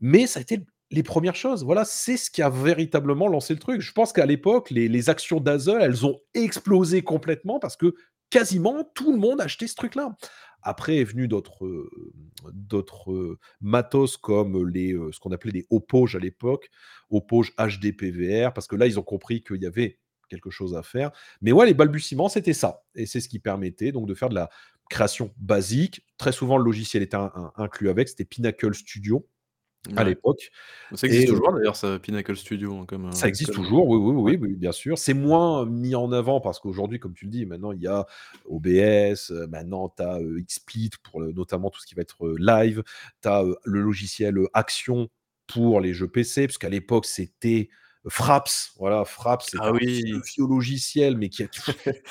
Mais ça a été les premières choses. Voilà, c'est ce qui a véritablement lancé le truc. Je pense qu'à l'époque, les les actions Dazzle, elles ont explosé complètement parce que quasiment tout le monde achetait ce truc-là. Après est venu d'autres, d'autres, heu, matos comme les, heu, ce qu'on appelait les Hauppauge à l'époque, Hauppauge HD PVR, parce que là, ils ont compris qu'il y avait quelque chose à faire. Mais ouais, les balbutiements, c'était ça et c'est ce qui permettait donc de faire de la création basique. Très souvent, le logiciel était in in inclus avec, c'était Pinnacle Studio à l'époque Ça existe et heu toujours d'ailleurs ça, Pinnacle Studio, hein, comme, Ça heu, existe comme, toujours, oui, oui, oui, oui, bien sûr. C'est moins mis en avant parce qu'aujourd'hui, comme tu le dis, maintenant il y a OBS, maintenant tu as, heu, XSplit pour le notamment tout ce qui va être, live. Tu as, le logiciel, Action pour les jeux PC, puisqu'à l'époque c'était Fraps. Voilà, Fraps, c'était Ah un vieux, oui! vieux logiciel, mais qui a qui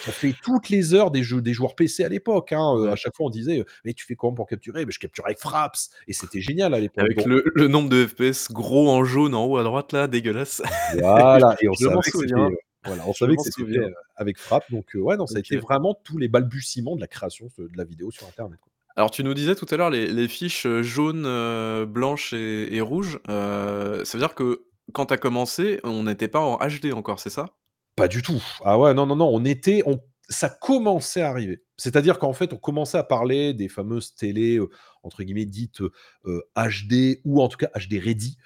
a fait toutes les heures des jeux des joueurs PC à l'époque, hein, heu, à chaque fois on disait, heu: «Mais tu fais comment pour capturer?» «Beh, je capture avec Fraps» et c'était génial à l'époque, Avec le le nombre de FPS gros en jaune en haut à droite là, dégueulasse. Voilà et on c'était, souviens, heu, voilà, on savait que c'était avec Fraps donc ouais, non, ça a été vraiment tous les balbutiements de la création de la vidéo sur internet, quoi. Alors tu nous disais tout à l'heure les les fiches, jaunes, blanches et et rouges, ça veut dire que quand tu as commencé, on n'était pas en HD encore, c'est ça? Pas du tout. Ah ouais, non, non, non, on était on ça commençait à arriver. C'est-à-dire qu'en fait, on commençait à parler des fameuses télés, heu, entre guillemets dites, HD ou en tout cas HD ready.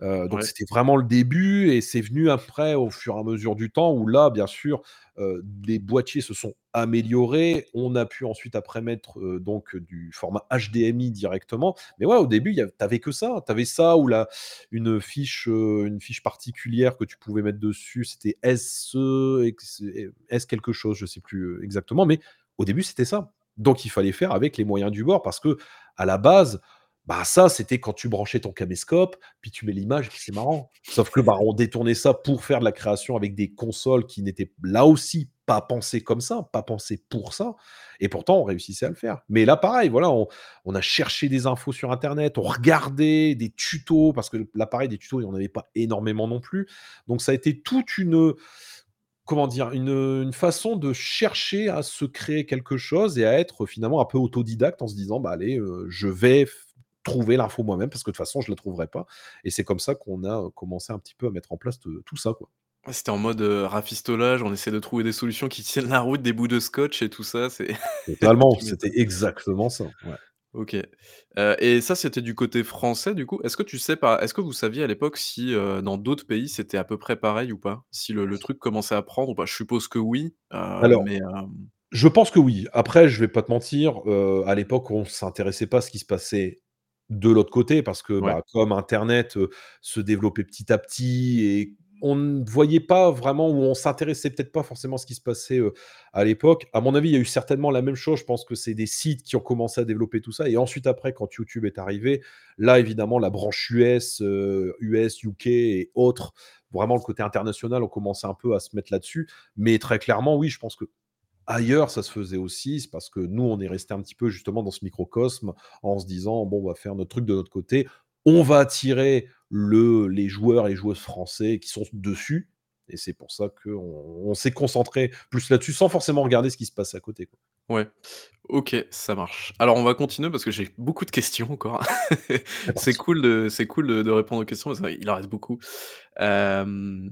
Donc Ouais. c'était vraiment le début et c'est venu après au fur et à mesure du temps où là, bien sûr, heu, les boîtiers se sont améliorés. On a pu ensuite après mettre, donc du format HDMI directement. Mais ouais, au début, il y av tu avais que ça. Tu avais ça ou la une fiche, une fiche particulière que tu pouvais mettre dessus, c'était SE ex et S quelque chose, je sais plus, exactement, mais au début, c'était ça. Donc il fallait faire avec les moyens du bord parce qu'à la base, bah, ça, c'était quand tu branchais ton caméscope, puis tu mets l'image c'est marrant. Sauf que, bah, on détournait ça pour faire de la création avec des consoles qui n'étaient là aussi pas pensées comme ça, pas pensées pour ça et pourtant on réussissait à le faire. Mais là, pareil, voilà, on on a cherché des infos sur internet, on regardait des tutos parce que là, pareil, des tutos, il y en avait pas énormément non plus. Donc ça a été toute une, comment dire? Une, une façon de chercher à se créer quelque chose et à être finalement un peu autodidacte en se disant: «Bah, allez, heu, je vais trouver l'info moi-même parce que de toute façon je la trouverai pas» et c'est comme ça qu'on a, heu, commencé un petit peu à mettre en place te tout ça, quoi. C'était en mode, heu, rafistolage, on essaie de trouver des solutions qui tiennent la route, des bouts de scotch et tout ça, c'est Totalement, c'était exactement ça, ouais. OK, et ça, c'était du côté français, du coup. Est-ce que tu sais pas est-ce que vous saviez à l'époque si, dans d'autres pays, c'était à peu près pareil ou pas? Si le le truc commençait à prendre ou pas? Je suppose que oui, Alors, mais je pense que oui. Après, je vais pas te mentir, à l'époque, on s'intéressait pas à ce qui se passait de l'autre côté parce que, Ouais. bah, comme internet, se développait petit à petit et on ne voyait pas vraiment ou on s'intéressait peut-être pas forcément à ce qui se passait, à l'époque. À mon avis, il y a eu certainement la même chose. Je pense que c'est des sites qui ont commencé à développer tout ça et ensuite après quand YouTube est arrivé, là, évidemment, la branche US, US, UK et autres, vraiment le côté international, ont commencé un peu à se mettre là-dessus. Mais très clairement, oui, je pense qu'ailleurs, ça se faisait aussi. C'est parce que nous, on est restés un petit peu justement dans ce microcosme en se disant: «Bon, on va faire notre truc de notre côté. On va attirer le les joueurs et joueuses français qui sont dessus» et c'est pour ça qu'on on s'est concentrés plus là-dessus sans forcément regarder ce qui se passe à côté, quoi. Ouais. OK, ça marche. Alors on va continuer parce que j'ai beaucoup de questions encore. C'est cool de cool de de répondre aux questions, c'est vrai, il en reste beaucoup. Hem,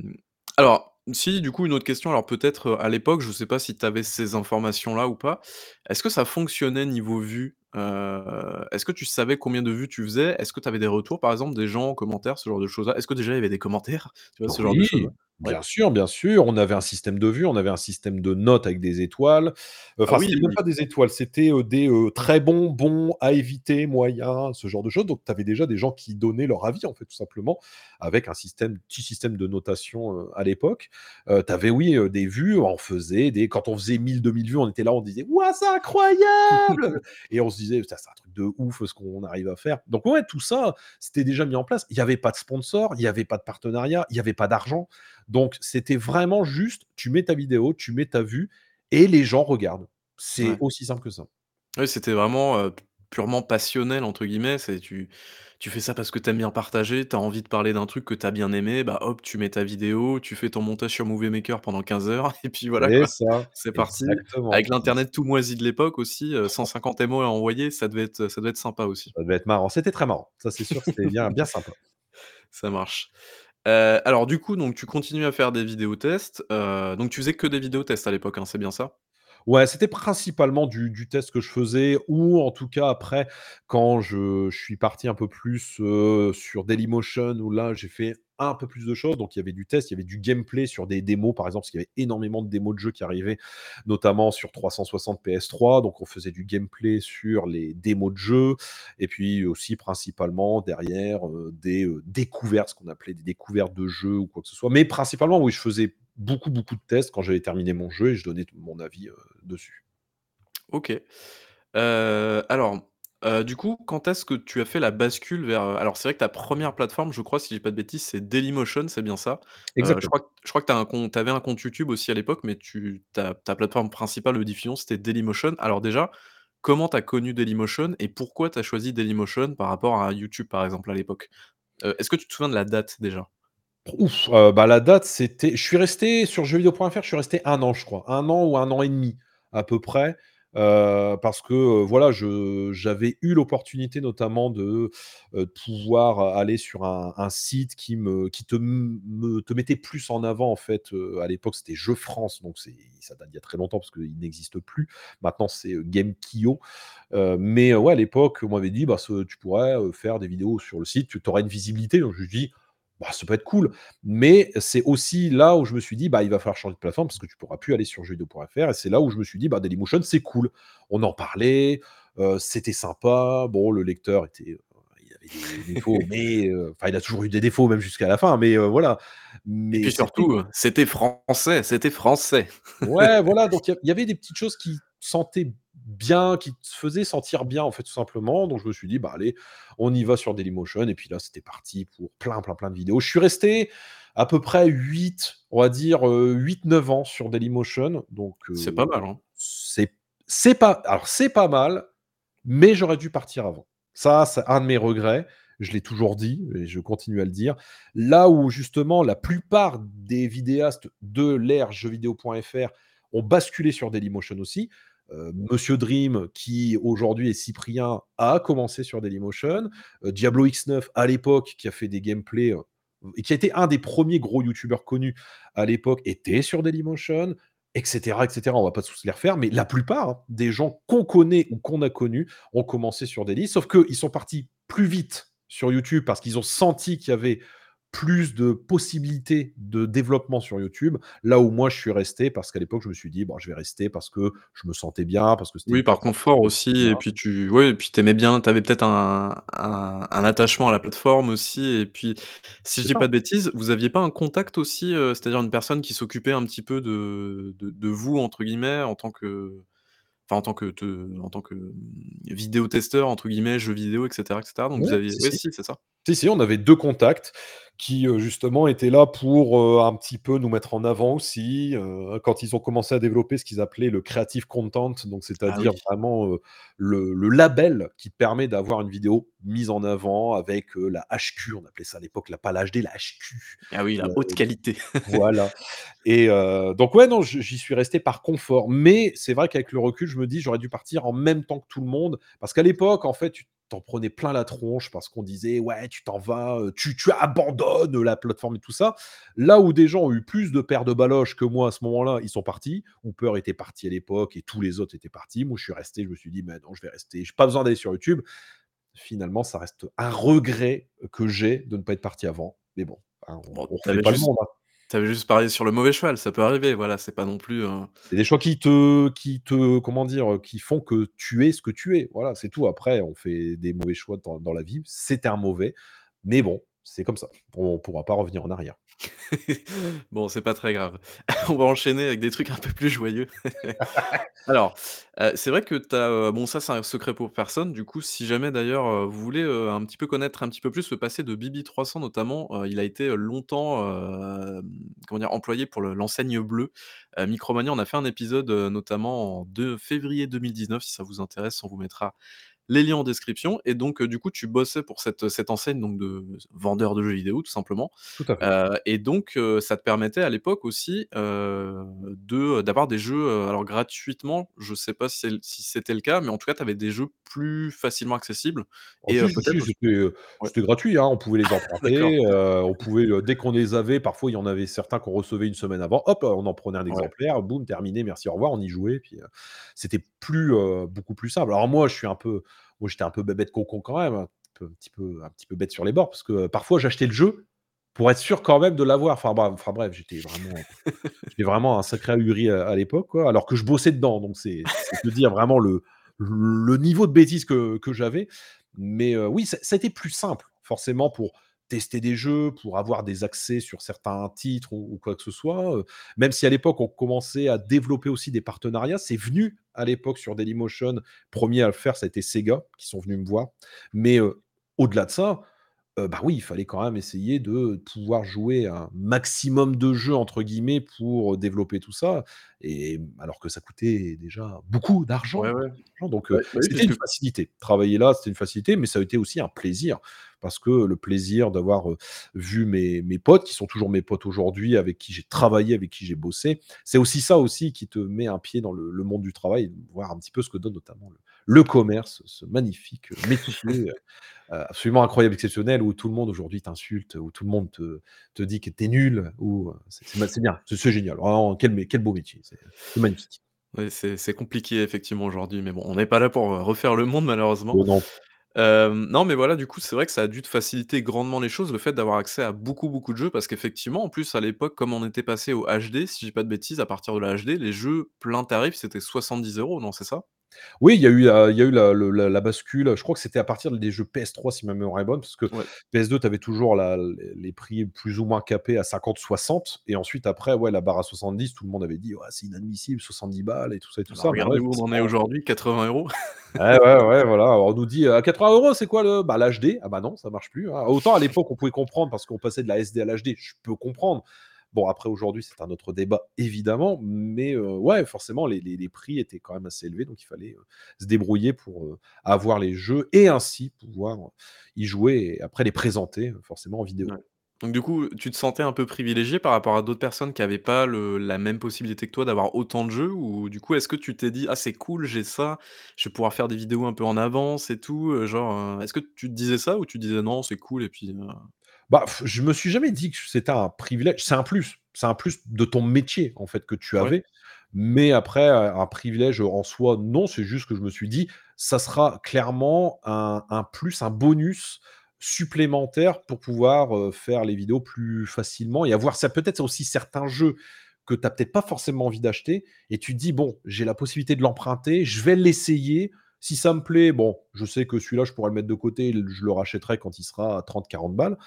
alors, si, du coup, une autre question, alors peut-être, heu, à l'époque, je sais pas si tu avais ces informations-là ou pas. Est-ce que ça fonctionnait niveau vues? Heu, est-ce que tu savais combien de vues tu faisais? Est-ce que tu avais des retours, par exemple, des gens en commentaire, ce genre de choses-là? Est-ce que déjà il y avait des commentaires? Tu vois, ce genre de Oui! Ouais. Bien sûr, bien sûr. On avait un système de vue, on avait un système de notes avec des étoiles. Ah Enfin, oui, c'était même oui. pas des étoiles, c'était, des, très bons, bons, à éviter, moyen, ce genre de choses. Donc tu avais déjà des gens qui donnaient leur avis, en fait, tout simplement, avec un système petit système de notation, à l'époque. Tu avais, oui, des vues, on faisait des quand on faisait 1000-2000 vues, on était là, on disait: «Waouh, c'est incroyable!» et on se disait: «Putain, c'est un truc de ouf ce qu'on arrive à faire». Donc ouais, tout ça, c'était déjà mis en place. Il y avait pas de sponsor, il y avait pas de partenariat, il y avait pas d'argent. Donc c'était vraiment juste, tu mets ta vidéo, tu mets ta vue et les gens regardent. C'est Ouais. aussi simple que ça. Oui, c'était vraiment, purement «passionnel» entre guillemets, c'est tu tu fais ça parce que tu aimes bien partager, tu as envie de parler d'un truc que tu as bien aimé, bah, hop, tu mets ta vidéo, tu fais ton montage sur Movie Maker pendant 15 heures et puis voilà C'est parti. Avec l'internet tout moisi de l'époque aussi, heu, 150 MO à envoyer, ça devait être, ça devait être sympa aussi. Ça devait être marrant. C'était très marrant. Ça, c'est sûr, c'était bien bien sympa. Ça marche. Heu, alors du coup, donc tu continues à faire des vidéos tests, heu, donc tu faisais que des vidéos tests à l'époque, hein, c'est bien ça? Ouais, c'était principalement du test que je faisais ou en tout cas après quand je suis parti un peu plus, heu, sur Dailymotion où là j'ai fait un peu plus de choses. Donc il y avait du test, il y avait du gameplay sur des démos par exemple, parce qu'il y avait énormément de démos de jeux qui arrivaient, notamment sur 360 PS3. Donc on faisait du gameplay sur les démos de jeux et puis aussi principalement derrière, des, découvertes, ce qu'on appelait des découvertes de jeux ou quoi que ce soit. Mais principalement, oui, je faisais beaucoup, beaucoup de tests quand j'avais terminé mon jeu et je donnais mon avis, dessus. OK. Alors, du coup, quand est-ce que tu as fait la bascule vers, alors c'est vrai que ta 1re plateforme, je crois, si je dis pas de bêtises, c'est Dailymotion, c'est bien ça? Je Exactement. crois je crois que tu avais un compte YouTube aussi à l'époque, mais tu ta ta plateforme principale de diffusion, c'était Dailymotion. Alors déjà, comment tu as connu Dailymotion et pourquoi tu as choisi Dailymotion par rapport à YouTube, par exemple, à l'époque? Est-ce que tu te souviens de la date déjà? Ouf, heu, bah, la date, c'était je suis resté sur jeuxvideo.fr, je suis resté 1 an, je crois. 1 an ou 1 an et demi à peu près, heu, parce que, heu, voilà, j'avais eu l'opportunité notamment de, pouvoir aller sur un un site qui me qui te te mettait plus en avant, en fait, à l'époque, c'était Jeux France, donc ça date d'il y a très longtemps parce qu'il n'existe plus. Maintenant, c'est, Gamekio, mais ouais, à l'époque, on m'avait dit: «Bah, tu pourrais, faire des vidéos sur le site, tu aurais une visibilité», donc je dit: «Bah, ça peut être cool», mais c'est aussi là où je me suis dit: «Bah, il va falloir changer de plateforme parce que tu pourras plus aller sur jeuxvideo.fr» et c'est là où je me suis dit: «Bah, Dailymotion, c'est cool». On en parlait, heu, c'était sympa. Bon, le lecteur était, heu, il avait des défauts, mais heu, enfin, il a toujours eu des défauts même jusqu'à la fin, mais voilà, Et mais puis surtout, c'était français, c'était français. Ouais, voilà, donc il y y avait des petites choses qui sentaient bien, qui te faisaient sentir bien, en fait, tout simplement. Donc je me suis dit: «Bah, allez, on y va sur Dailymotion» et puis là, c'était parti pour plein, plein, plein de vidéos. Je suis resté à peu près 8, on va dire, heu, 8-9 ans sur Dailymotion, donc C'est heu, pas mal, hein. c'est c'est pas alors c'est pas mal, mais j'aurais dû partir avant. Ça, c'est un de mes regrets. Je l'ai toujours dit et je continue à le dire. Là où justement la plupart des vidéastes de l'ère jeuxvideo.fr ont basculé sur Dailymotion aussi, Monsieur Dream qui aujourd'hui est Cyprien, a commencé sur Dailymotion, heu, Diablo X9 à l'époque qui a fait des gameplays, heu, et qui a été un des 1ers gros youtubeurs connus à l'époque, était sur Dailymotion et cetera et cetera. On va pas tous les refaire, mais la plupart, hein, des gens qu'on connaît ou qu'on a connus ont commencé sur Daily, sauf qu'ils sont partis plus vite sur YouTube parce qu'ils ont senti qu'il y avait plus de possibilités de développement sur YouTube. Là où moi, je suis resté parce qu'à l'époque, je me suis dit: «Bon, je vais rester parce que je me sentais bien, parce que c'était Oui, par confort aussi plaisait bien». et puis tu ouais et puis tu aimais bien, tu avais peut-être un un un attachement à la plateforme aussi et puis, si je dis ça. pas de bêtises, vous aviez pas un contact aussi, heu, c'est-à-dire une personne qui s'occupait un petit peu de de de «vous» entre guillemets en tant que enfin, en tant que te en tant que, mmh, «vidéotesteur» entre guillemets, jeux vidéo et cetera et cetera, donc Ouais, vous aviez si, ouais, si. si, c'est ça? Si, si, on avait 2 contacts qui, heu, justement étaient là pour, heu, un petit peu nous mettre en avant aussi, heu, quand ils ont commencé à développer ce qu'ils appelaient le creative content, donc Ah c'est-à-dire oui. vraiment, le le label qui permet d'avoir une vidéo mise en avant avec, la HQ, on appelait ça à l'époque, la pas la HD, la HQ, Ah oui, la haute qualité. voilà et donc ouais, non, j'y suis resté par confort, mais c'est vrai qu'avec le recul, je me dis: «J'aurais dû partir en même temps que tout le monde», parce qu'à l'époque, en fait, tu t'en prenais plein la tronche parce qu'on disait: «Ouais, tu t'en vas, heu, tu tu abandonnes la plateforme et tout ça». Là où des gens ont eu plus de paires de baloches que moi à ce moment-là, ils sont partis. Hooper était parti à l'époque et tous les autres étaient partis. Moi, je suis resté, je me suis dit: «Mais non, je vais rester, j'ai pas besoin d'aller sur YouTube». Finalement, ça reste un regret que j'ai de ne pas être parti avant, mais bon, hein, on Bon, avais pas le monde, hein. Tu avais juste parié sur le mauvais cheval, ça peut arriver, voilà, c'est pas non plus, C'est des choix qui te qui te comment dire? Qui font que tu es ce que tu es. Voilà, c'est tout. Après, on fait des mauvais choix dans dans la vie. C'était un mauvais, mais bon, c'est comme ça. On pourra pas revenir en arrière. Bon, c'est pas très grave. On va enchaîner avec des trucs un peu plus joyeux. Alors, heu, c'est vrai que tu heu, bon ça c'est un secret pour personne, du coup, si jamais d'ailleurs, heu, vous voulez, un petit peu connaître un petit peu plus le passé de Bibi300 notamment, il a été, longtemps, comment dire? Employé pour le l'enseigne bleue, Micromania. On a fait un épisode, notamment en de février 2019, si ça vous intéresse, on vous mettra les liens en description et donc heu, du coup, tu bossais pour cette, cette enseigne donc de vendeur de jeux vidéo tout simplement, Tout à fait. heu et donc ça te permettait à l'époque aussi, de d'avoir des jeux, alors gratuitement, je sais pas si c'était le cas, mais en tout cas, tu avais des jeux plus facilement accessibles Oh et si, si, c'était, heu, ouais. c'était gratuit, hein. On pouvait les emprunter, on pouvait, dès qu'on les avait, parfois il y en avait certains qu'on recevait 1 semaine avant, hop, on en prenait un Ouais. exemplaire, boum, terminé, merci, au revoir, on y jouait, puis, c'était plus, beaucoup plus simple. Alors moi, je suis un peu moi j'étais un peu bébête concon quand même, un peu un petit peu un petit peu bête sur les bords parce que parfois j'achetais le jeu pour être sûr quand même de l'avoir. Enfin bref enfin bref, j'étais vraiment vraiment un sacré ahuri à à l'époque, alors que je bossais dedans, donc c'est te dire vraiment le le niveau de bêtise que que j'avais. Mais heu, oui, ça plus simple, forcément pour tester des jeux, pour avoir des accès sur certains titres ou ou quoi que ce soit, même si à l'époque on commençait à développer aussi des partenariats. C'est venu à l'époque sur Dailymotion. 1er à le faire, ça a été Sega qui sont venus me voir. Mais au-delà de ça, bah oui, il fallait quand même essayer de pouvoir jouer un «maximum de jeux» entre guillemets pour développer tout ça et alors que ça coûtait déjà beaucoup d'argent, Ouais, ouais. donc Ouais, bah c'était une facilité. Travailler là, c'était une facilité, mais ça a été aussi un plaisir parce que le plaisir d'avoir, vu mes mes potes qui sont toujours mes potes aujourd'hui, avec qui j'ai travaillé, avec qui j'ai bossé, c'est aussi ça aussi qui te met un pied dans le le monde du travail, voir un petit peu ce que donne notamment le le commerce, ce magnifique métier, heu, absolument incroyable, exceptionnel, où tout le monde aujourd'hui t'insulte, où tout le monde te te dit que tu es nul, c'est bien, c'est génial. Quel beau métier, c'est magnifique. Oui, c'est compliqué effectivement aujourd'hui, mais bon, on n'est pas là pour, refaire le monde malheureusement. Oh non. Non, mais voilà, du coup, c'est vrai que ça a dû te faciliter grandement les choses, le fait d'avoir accès à beaucoup, beaucoup de jeux parce qu'effectivement, en plus, à l'époque, comme on était passé au HD, si je dis pas de bêtises, à partir de la HD, les jeux plein tarif, c'était 70 €, non, c'est ça? Oui, il y a eu, il y a eu la le la la bascule, je crois que c'était à partir des jeux PS3 si ma mémoire est bonne, parce que Ouais. PS2, tu avais toujours la les prix plus ou moins capés à 50-60 et ensuite après, ouais, la barre à 70, tout le monde avait dit: «Ouais, c'est inadmissible, 70 balles et tout ça et tout Alors ça», bah ouais, où on en est forcément aujourd'hui, 80 €. Ouais, ouais, ouais, voilà, on nous dit: «À 80 €, c'est quoi le» bah l'HD, ah bah non, ça marche plus, hein. Autant à l'époque, on pouvait comprendre parce qu'on passait de la SD à l'HD, je peux comprendre. Bon, après aujourd'hui, c'est un autre débat évidemment, mais ouais, forcément, les prix étaient quand même assez élevés, donc il fallait, se débrouiller pour, avoir les jeux et ainsi pouvoir y jouer et après les présenter, forcément en vidéo. Donc du coup, tu te sentais un peu privilégié par rapport à d'autres personnes qui avaient pas la même possibilité que toi d'avoir autant de jeux? Ou du coup, est-ce que tu t'es dit: «Ah c'est cool, j'ai ça, je vais pouvoir faire des vidéos un peu en avance et tout», genre, est-ce que tu te disais ça ou tu disais: «Non, c'est cool» et puis, Bah, je me suis jamais dit que c'était un privilège. C'est un plus, c'est un plus de ton métier, en fait, que tu Ouais. avais, mais après, heu, un privilège en soi, non, c'est juste que je me suis dit: «Ça sera clairement un un plus, un bonus supplémentaire pour pouvoir, heu, faire les vidéos plus facilement et avoir ça peut-être aussi certains jeux que tu as peut-être pas forcément envie d'acheter et tu te dis: "Bon, j'ai la possibilité de l'emprunter, je vais l'essayer. Si ça me plaît, bon, je sais que celui-là, je pourrais le mettre de côté, je le rachèterai quand il sera à 30-40 balles",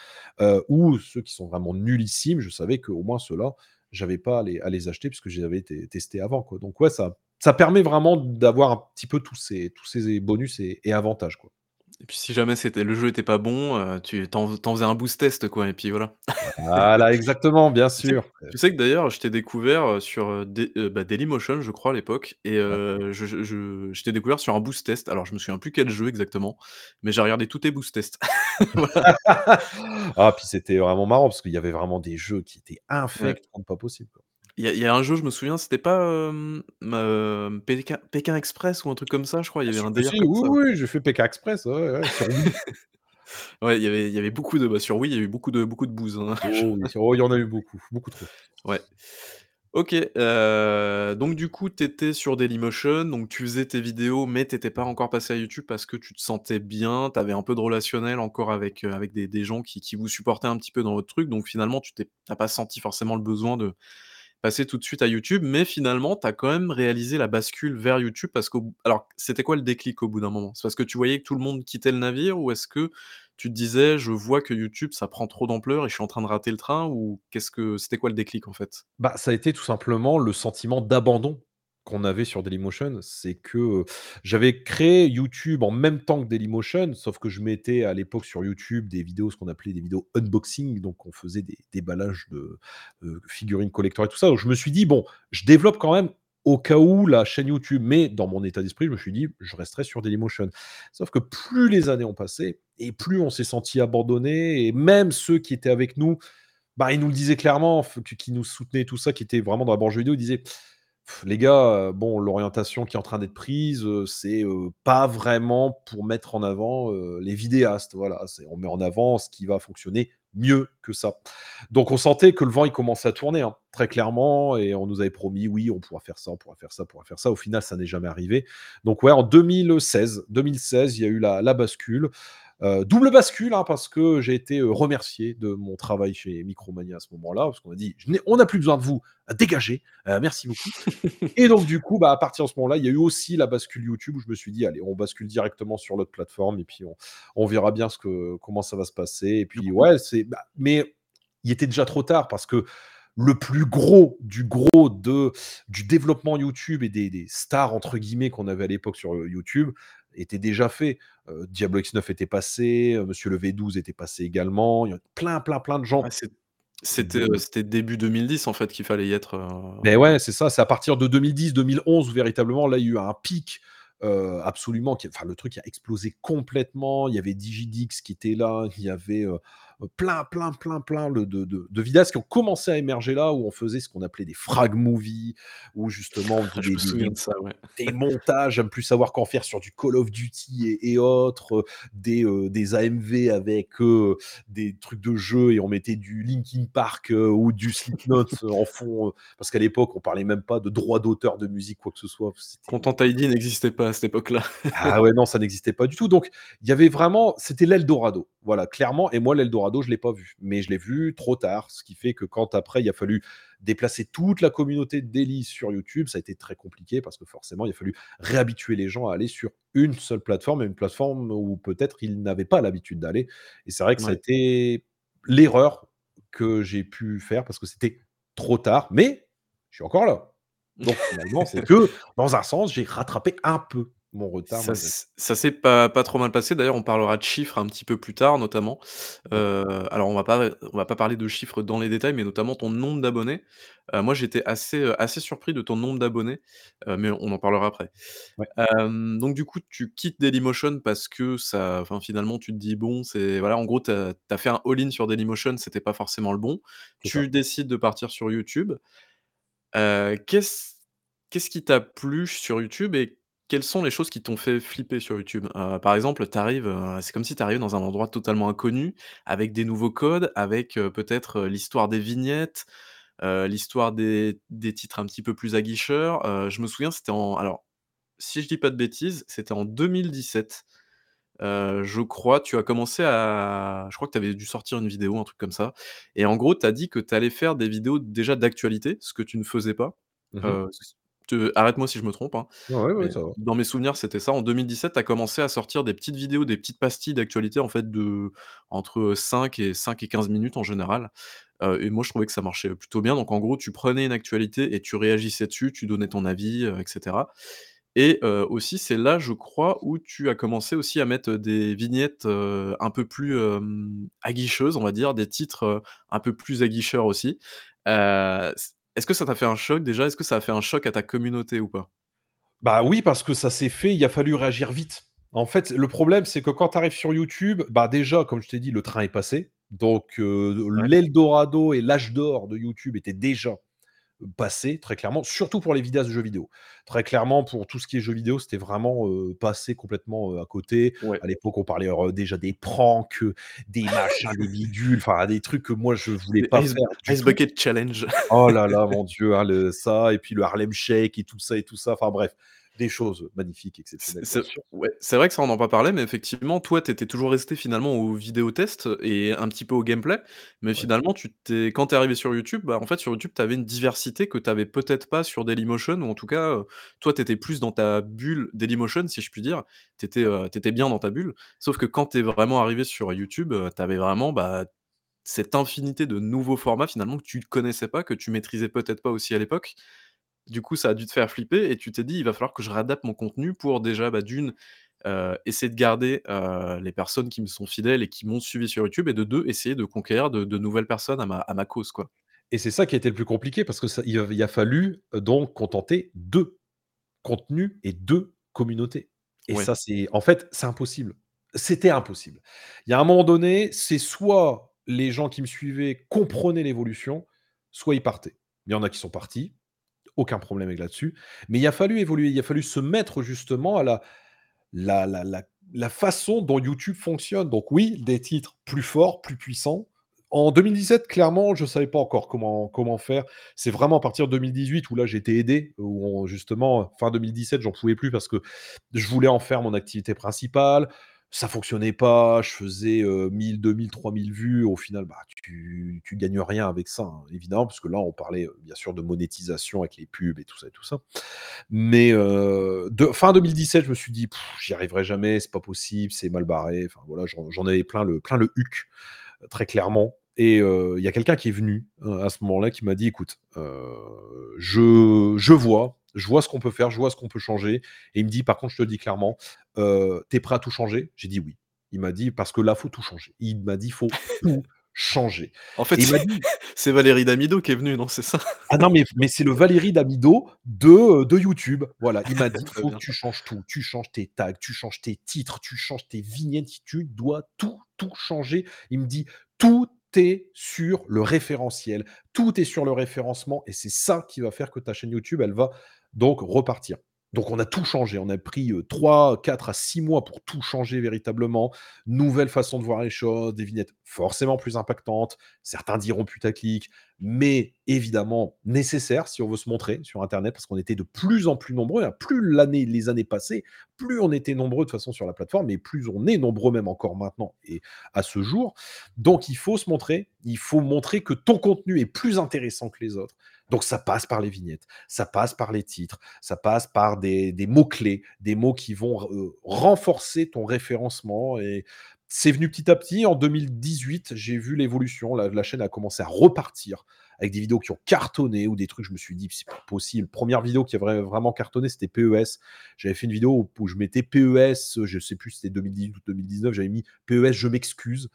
heu, ou ceux qui sont vraiment nullissimes, je savais qu'au moins ceux-là, j'avais pas à les acheter puisque je les avais té testés avant. Donc ouais, ça ça permet vraiment d'avoir un petit peu tous ces tous ces bonus et et avantages, quoi. Et puis si jamais c'était le jeu était pas bon, heu, tu tu en tu en faisais un boost test, quoi et puis voilà. Voilà, exactement, bien Tu sais q sûr. tu sais que d'ailleurs, je t'ai découvert, heu, sur, heu, heu, bah, Dailymotion, je crois, à l'époque et Ouais. heu, je je je je t'ai découvert sur un boost test. Alors je me souviens plus quel jeu exactement, mais j'ai regardé tous tes boost test. Voilà. Ah, puis c'était vraiment marrant parce qu'il y avait vraiment des jeux qui étaient Ouais. infects comme pas possible, quoi. Il y a il y a un jeu, je me souviens, c'était pas, Pékin Pékin Express ou un truc comme ça, je crois, il y Bien avait un délire si, comme oui, ça. oui, j'ai fait Pékin Express, ouais, ouais, ouais, sur Wii. Ouais, il y avait il y avait beaucoup de bah, sur Wii, il y a eu beaucoup de beaucoup de bouse, hein. Oh oui, oh, il y en a eu beaucoup, beaucoup trop. Ouais. OK, heu, donc du coup, tu étais sur Dailymotion, donc tu faisais tes vidéos, mais tu étais pas encore passé à YouTube parce que tu te sentais bien, tu avais un peu de relationnel encore avec, heu, avec des des gens qui qui vous supportaient un petit peu dans votre truc, donc finalement tu t'es tu pas senti forcément le besoin de passer tout de suite à YouTube, mais finalement, tu as quand même réalisé la bascule vers YouTube parce bout alors c'était quoi le déclic au bout d'un moment? C'est parce que tu voyais que tout le monde quittait le navire ou est-ce que tu te disais: «Je vois que YouTube ça prend trop d'ampleur et je suis en train de rater le train» ou qu'est-ce que c'était quoi le déclic en fait? Bah, ça a été tout simplement le sentiment d'abandon qu'on avait sur Dailymotion. C'est que, j'avais créé YouTube en même temps que Dailymotion, sauf que je mettais à l'époque sur YouTube des vidéos, ce qu'on appelait des vidéos unboxing, donc on faisait des déballages de, figurines collector et tout ça. Donc je me suis dit: «Bon, je développe quand même au cas où la chaîne YouTube», mais dans mon état d'esprit, je me suis dit: «Je resterai sur Dailymotion». Sauf que plus les années ont passé et plus on s'est senti abandonné et même ceux qui étaient avec nous bah, il nous le disait clairement, qui nous soutenait tout ça, qui était vraiment dans la branche vidéo, il disait: «Les gars, heu, bon, l'orientation qui est en train d'être prise, heu, c'est, heu, pas vraiment pour mettre en avant, heu, les vidéastes. Voilà, on met en avant ce qui va fonctionner mieux que ça». Donc on sentait que le vent, il commençait à tourner, hein, très clairement et on nous avait promis: «Oui, on pourra faire ça, on pourra faire ça, on pourra faire ça». Au final, ça n'est jamais arrivé. Donc ouais, en 2016 2016, il y a eu la bascule. Heu, double bascule, hein, parce que j'ai été, heu, remercié de mon travail chez Micromania à ce moment-là, parce qu'on m'a dit: «Je n'ai on n'a plus besoin de vous, dégagez, heu, merci beaucoup» et donc du coup, bah, à partir de ce moment-là, il y a eu aussi la bascule YouTube où je me suis dit: «Allez, on bascule directement sur l'autre plateforme et puis on on verra bien ce que comment ça va se passer» et puis ouais, c'est bah, mais il était déjà trop tard parce que le plus gros du gros de du développement YouTube et des des «stars» entre guillemets qu'on avait à l'époque sur, YouTube était déjà fait. Heu, Diablo X9 était passé, heu, Monsieur le V12 était passé également. Il y a plein, plein, plein de gens c'était, de c'était début 2010 en fait qu'il fallait y être, mais ouais, c'est ça, c'est à partir de 2010-2011 où véritablement là, il y a eu un pic, absolument qui enfin le truc a explosé complètement. Il y avait Digidix qui était là, il y avait, plein, plein, plein, plein le de de de vidéastes qui ont commencé à émerger là, où on faisait ce qu'on appelait des frag movies, où justement Je des des de ça, ouais. des montages plus savoir qu'en faire sur du Call of Duty et et autres, heu, des, heu, des AMV avec, des trucs de jeux et on mettait du Linkin Park, ou du Slipknot en fond, parce qu'à l'époque, on parlait même pas de droit d'auteur de musique, quoi que ce soit. Content ID n'existait pas à cette époque-là. ah ouais, non, ça n'existait pas du tout. Donc, il y avait vraiment c'était l'Eldorado. Voilà, clairement et moi l'Eldorado, je l'ai pas vu, mais je l'ai vu trop tard, ce qui fait que quand après il a fallu déplacer toute la communauté de Daily sur YouTube, ça a été très compliqué parce que forcément, il a fallu réhabituer les gens à aller sur une seule plateforme et une plateforme où peut-être ils n'avaient pas l'habitude d'aller et c'est vrai que ça a Ouais. été l'erreur que j'ai pu faire parce que c'était trop tard, mais je suis encore là. Donc finalement, c'est que dans un sens, j'ai rattrapé un peu mon retard Ça s'est pas pas trop mal passé. D'ailleurs, on parlera de chiffres un petit peu plus tard, notamment. Heu, alors on va pas on va pas parler de chiffres dans les détails, mais notamment ton nombre d'abonnés. Heu, moi, j'étais assez, heu, assez surpris de ton nombre d'abonnés, mais on en parlera après. ouais, donc du coup, tu quittes Dailymotion parce que ça enfin, finalement, tu te dis: «Bon, c'est» voilà, en gros, tu as fait un all-in sur Dailymotion, c'était pas forcément le bon. ça. Tu décides de partir sur YouTube. Qu'est-ce qu'est-ce qui t'a plu sur YouTube et quelles sont les choses qui t'ont fait flipper sur YouTube? Heu, par exemple, tu arrives, c'est comme si tu arrives dans un endroit totalement inconnu, avec des nouveaux codes, avec, heu, peut-être, heu, l'histoire des vignettes, heu, l'histoire des des titres un petit peu plus aguicheurs. Heu, je me souviens, c'était en alors, si je dis pas de bêtises, c'était en 2017, heu, je crois. Tu as commencé à je crois que tu avais dû sortir une vidéo, un truc comme ça et en gros, tu as dit que tu allais faire des vidéos déjà d'actualité, ce que tu ne faisais pas. Mmh mh. Heu, te arrête-moi si je me trompe, hein, Ouais, ouais, ouais, mais ça va. dans mes souvenirs, c'était ça. En 2017, tu as commencé à sortir des petites vidéos, des petites pastilles d'actualité, en fait, de entre 5 et 5 et 15 minutes en général, heu et moi, je trouvais que ça marchait plutôt bien. Donc en gros, tu prenais une actualité et tu réagissais dessus, tu donnais ton avis, heu et cetera et aussi, c'est là, je crois, où tu as commencé aussi à mettre, des vignettes, un peu plus, aguicheuses, on va dire, des titres, un peu plus aguicheurs aussi. Est-ce que ça t'a fait un choc déjà? Est-ce que ça a fait un choc à ta communauté ou pas? Bah oui, parce que ça s'est fait, il a fallu réagir vite. En fait, le problème, c'est que quand tu arrives sur YouTube, bah déjà, comme je t'ai dit, le train est passé. Donc, Ouais. l'Eldorado et l'âge d'or de YouTube était déjà passé, très clairement, surtout pour les vidéastes de jeux vidéo. Très clairement, pour tout ce qui est jeux vidéo, c'était vraiment, heu, passé complètement, heu, à côté. Ouais. À l'époque, on parlait, heu, déjà des pranks, des machins, des bidules, enfin des trucs que moi je voulais Les pas Ice faire Ice. Bucket Challenge. Oh là là, mon Dieu, hein, le ça et puis le Harlem Shake et tout ça et tout ça, enfin bref, des choses magnifiques, exceptionnelles, c'est ouais, vrai que ça, on n'en pas parlé, mais effectivement, toi, tu étais toujours resté finalement aux vidéos tests et un petit peu au gameplay. Mais Ouais. finalement, tu t'es quand tu es arrivé sur YouTube, bah, en fait, sur YouTube, tu avais une diversité que tu avais peut-être pas sur Dailymotion ou en tout cas, heu, toi, tu étais plus dans ta bulle Dailymotion, si je puis dire. Tu étais, étais bien dans ta bulle. Sauf que quand tu es vraiment arrivé sur YouTube, heu, tu avais vraiment, bah, cette infinité de nouveaux formats finalement que tu connaissais pas, que tu maîtrisais peut-être pas aussi à l'époque. Du coup, ça a dû te faire flipper et tu t'es dit: «Il va falloir que je réadapte mon contenu pour déjà, bah, d'1, heu, essayer de garder, heu, les personnes qui me sont fidèles et qui m'ont suivi sur YouTube et de 2, essayer de conquérir de de nouvelles personnes à ma à ma cause, quoi». Et c'est ça qui a été le plus compliqué parce que ça il a il a fallu, heu, donc contenter 2 contenus et 2 communautés. Et Ouais. ça, c'est en fait, c'est impossible. C'était impossible. Il y a un moment donné, c'est soit les gens qui me suivaient comprenaient l'évolution, soit ils partaient. Il y en a qui sont partis, aucun problème avec là-dessus. Mais il a fallu évoluer, il a fallu se mettre justement à la la la la façon dont YouTube fonctionne. Donc oui, des titres plus forts, plus puissants. En 2017, clairement, je ne savais pas encore comment comment faire. C'est vraiment à partir de 2018 où là, j'ai été aidé, où on justement, fin 2017, j'en pouvais plus parce que je voulais en faire mon activité principale. Ça fonctionnait pas, je faisais, heu, 1 000-2 000-3 000 vues. Au final, bah, tu tu gagnes rien avec ça, hein, évidemment, parce que là, on parlait, bien sûr de monétisation avec les pubs et tout ça et tout ça. Mais fin 2017, je me suis dit: «J'y arriverai jamais, c'est pas possible, c'est mal barré». Enfin voilà, j'en avais plein le plein le huc, très clairement et il y a quelqu'un qui est venu, heu, à ce moment-là, qui m'a dit: «Écoute, je je vois, je vois ce qu'on peut faire, je vois ce qu'on peut changer» et il me dit: «Par contre, je te le dis clairement, heu, tu es prêt à tout changer?» J'ai dit: «Oui». Il m'a dit: «Parce que là, faut tout changer». Il m'a dit: «Faut tout changer» En fait, c'est dit c'est Valérie Damido qui est venue, non, c'est ça? ah non, mais mais c'est le Valérie Damido de, YouTube. Voilà, il m'a dit: «Il Très faut que tu changes tout. Tu changes tes tags, tu changes tes titres, tu changes tes vignettes, tu dois tout, tout changer». Il me dit: «Tout est sur le référentiel, tout est sur le référencement et c'est ça qui va faire que ta chaîne YouTube, elle va donc repartir». Donc on a tout changé. On a pris, heu, 3-4 à 6 mois pour tout changer véritablement. Nouvelle façon de voir les choses, des vignettes forcément plus impactantes. Certains diront putaclic, mais évidemment nécessaire si on veut se montrer sur internet parce qu'on était de plus en plus nombreux, hein. Plus l'année les années passaient, plus on était nombreux de façon sur la plateforme et plus on est nombreux même encore maintenant et à ce jour. Donc il faut se montrer, il faut montrer que ton contenu est plus intéressant que les autres. Donc ça passe par les vignettes, ça passe par les titres, ça passe par des des mots-clés, des mots qui vont heu, renforcer ton référencement et c'est venu petit à petit. En 2018, j'ai vu l'évolution. La la chaîne a commencé à repartir avec des vidéos qui ont cartonné ou des trucs, je me suis dit: «C'est pas possible». Première vidéo qui a vrai vraiment cartonné, c'était PES. J'avais fait une vidéo où je mettais PES, je sais plus si c'était 2018 ou 2019, j'avais mis: «PES, je m'excuse».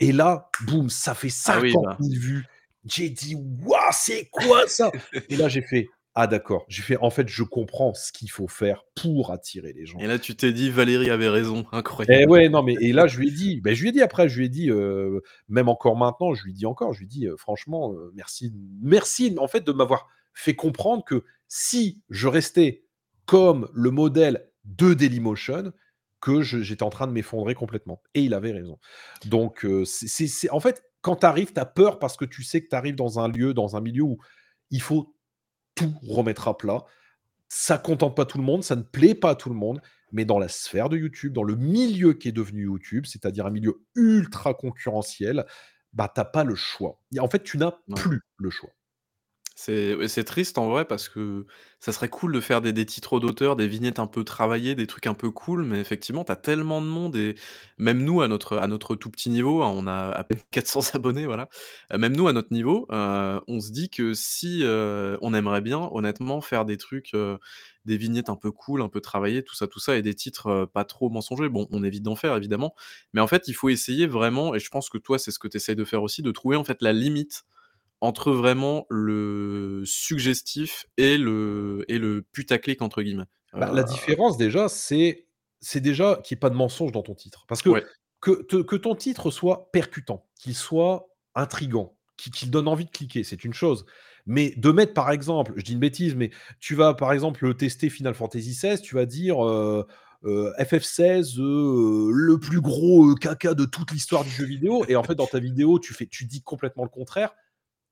Et là, boum, ça fait Ah oui, 50 bah 000 vues. J'ai dit: «Waouh, c'est quoi ça?» et là, j'ai fait: «Ah d'accord». J'ai fait: «En fait, je comprends ce qu'il faut faire pour attirer les gens». et là, tu t'es dit: «Valérie avait raison», Et incroyable. ouais, non, mais et là, je lui ai dit, beh, je lui ai dit après, je lui ai dit, heu, même encore maintenant, je lui dis encore, je lui dis, heu: «Franchement, heu, merci merci en fait de m'avoir fait comprendre que si je restais comme le modèle de Dailymotion, que j'étais en train de m'effondrer complètement» et il avait raison. Donc c'est c'est en fait, quand tu arrives, tu as peur parce que tu sais que tu arrives dans un lieu, dans un milieu où il faut tout remettre à plat. Ça contente pas tout le monde, ça ne plaît pas à tout le monde, mais dans la sphère de YouTube, dans le milieu qui est devenu YouTube, c'est-à-dire un milieu ultra concurrentiel, bah, tu as pas le choix. En fait, tu n'as Ouais. plus le choix. C'est triste en vrai parce que ça serait cool de faire des des titres d'auteur, des vignettes un peu travaillées, des trucs un peu cool, mais effectivement, tu as tellement de monde et même nous à notre à notre tout petit niveau, hein, on a à peine 400 abonnés, voilà. Heu, même nous à notre niveau, heu, on se dit que si, heu, on aimerait bien honnêtement faire des trucs, des vignettes un peu cool, un peu travaillées, tout ça, tout ça et des titres, pas trop mensongers. Bon, on évite d'en faire évidemment, mais en fait, il faut essayer vraiment et je pense que toi, c'est ce que tu essayes de faire aussi, de trouver en fait la limite entre vraiment le suggestif et le et le «putaclic» entre guillemets. Bah, la différence déjà, c'est c'est déjà qu'il y ait pas de mensonge dans ton titre. Parce que ouais, que te que ton titre soit percutant, qu'il soit intrigant, qui, qui donne envie de cliquer, c'est une chose. Mais de mettre, par exemple, je dis une bêtise, mais tu vas, par exemple, tester Final Fantasy XVI, tu vas dire euh, euh, FF16, euh, le plus gros caca de toute l'histoire du jeu vidéo, et en fait, dans ta vidéo, tu, fais, tu dis complètement le contraire.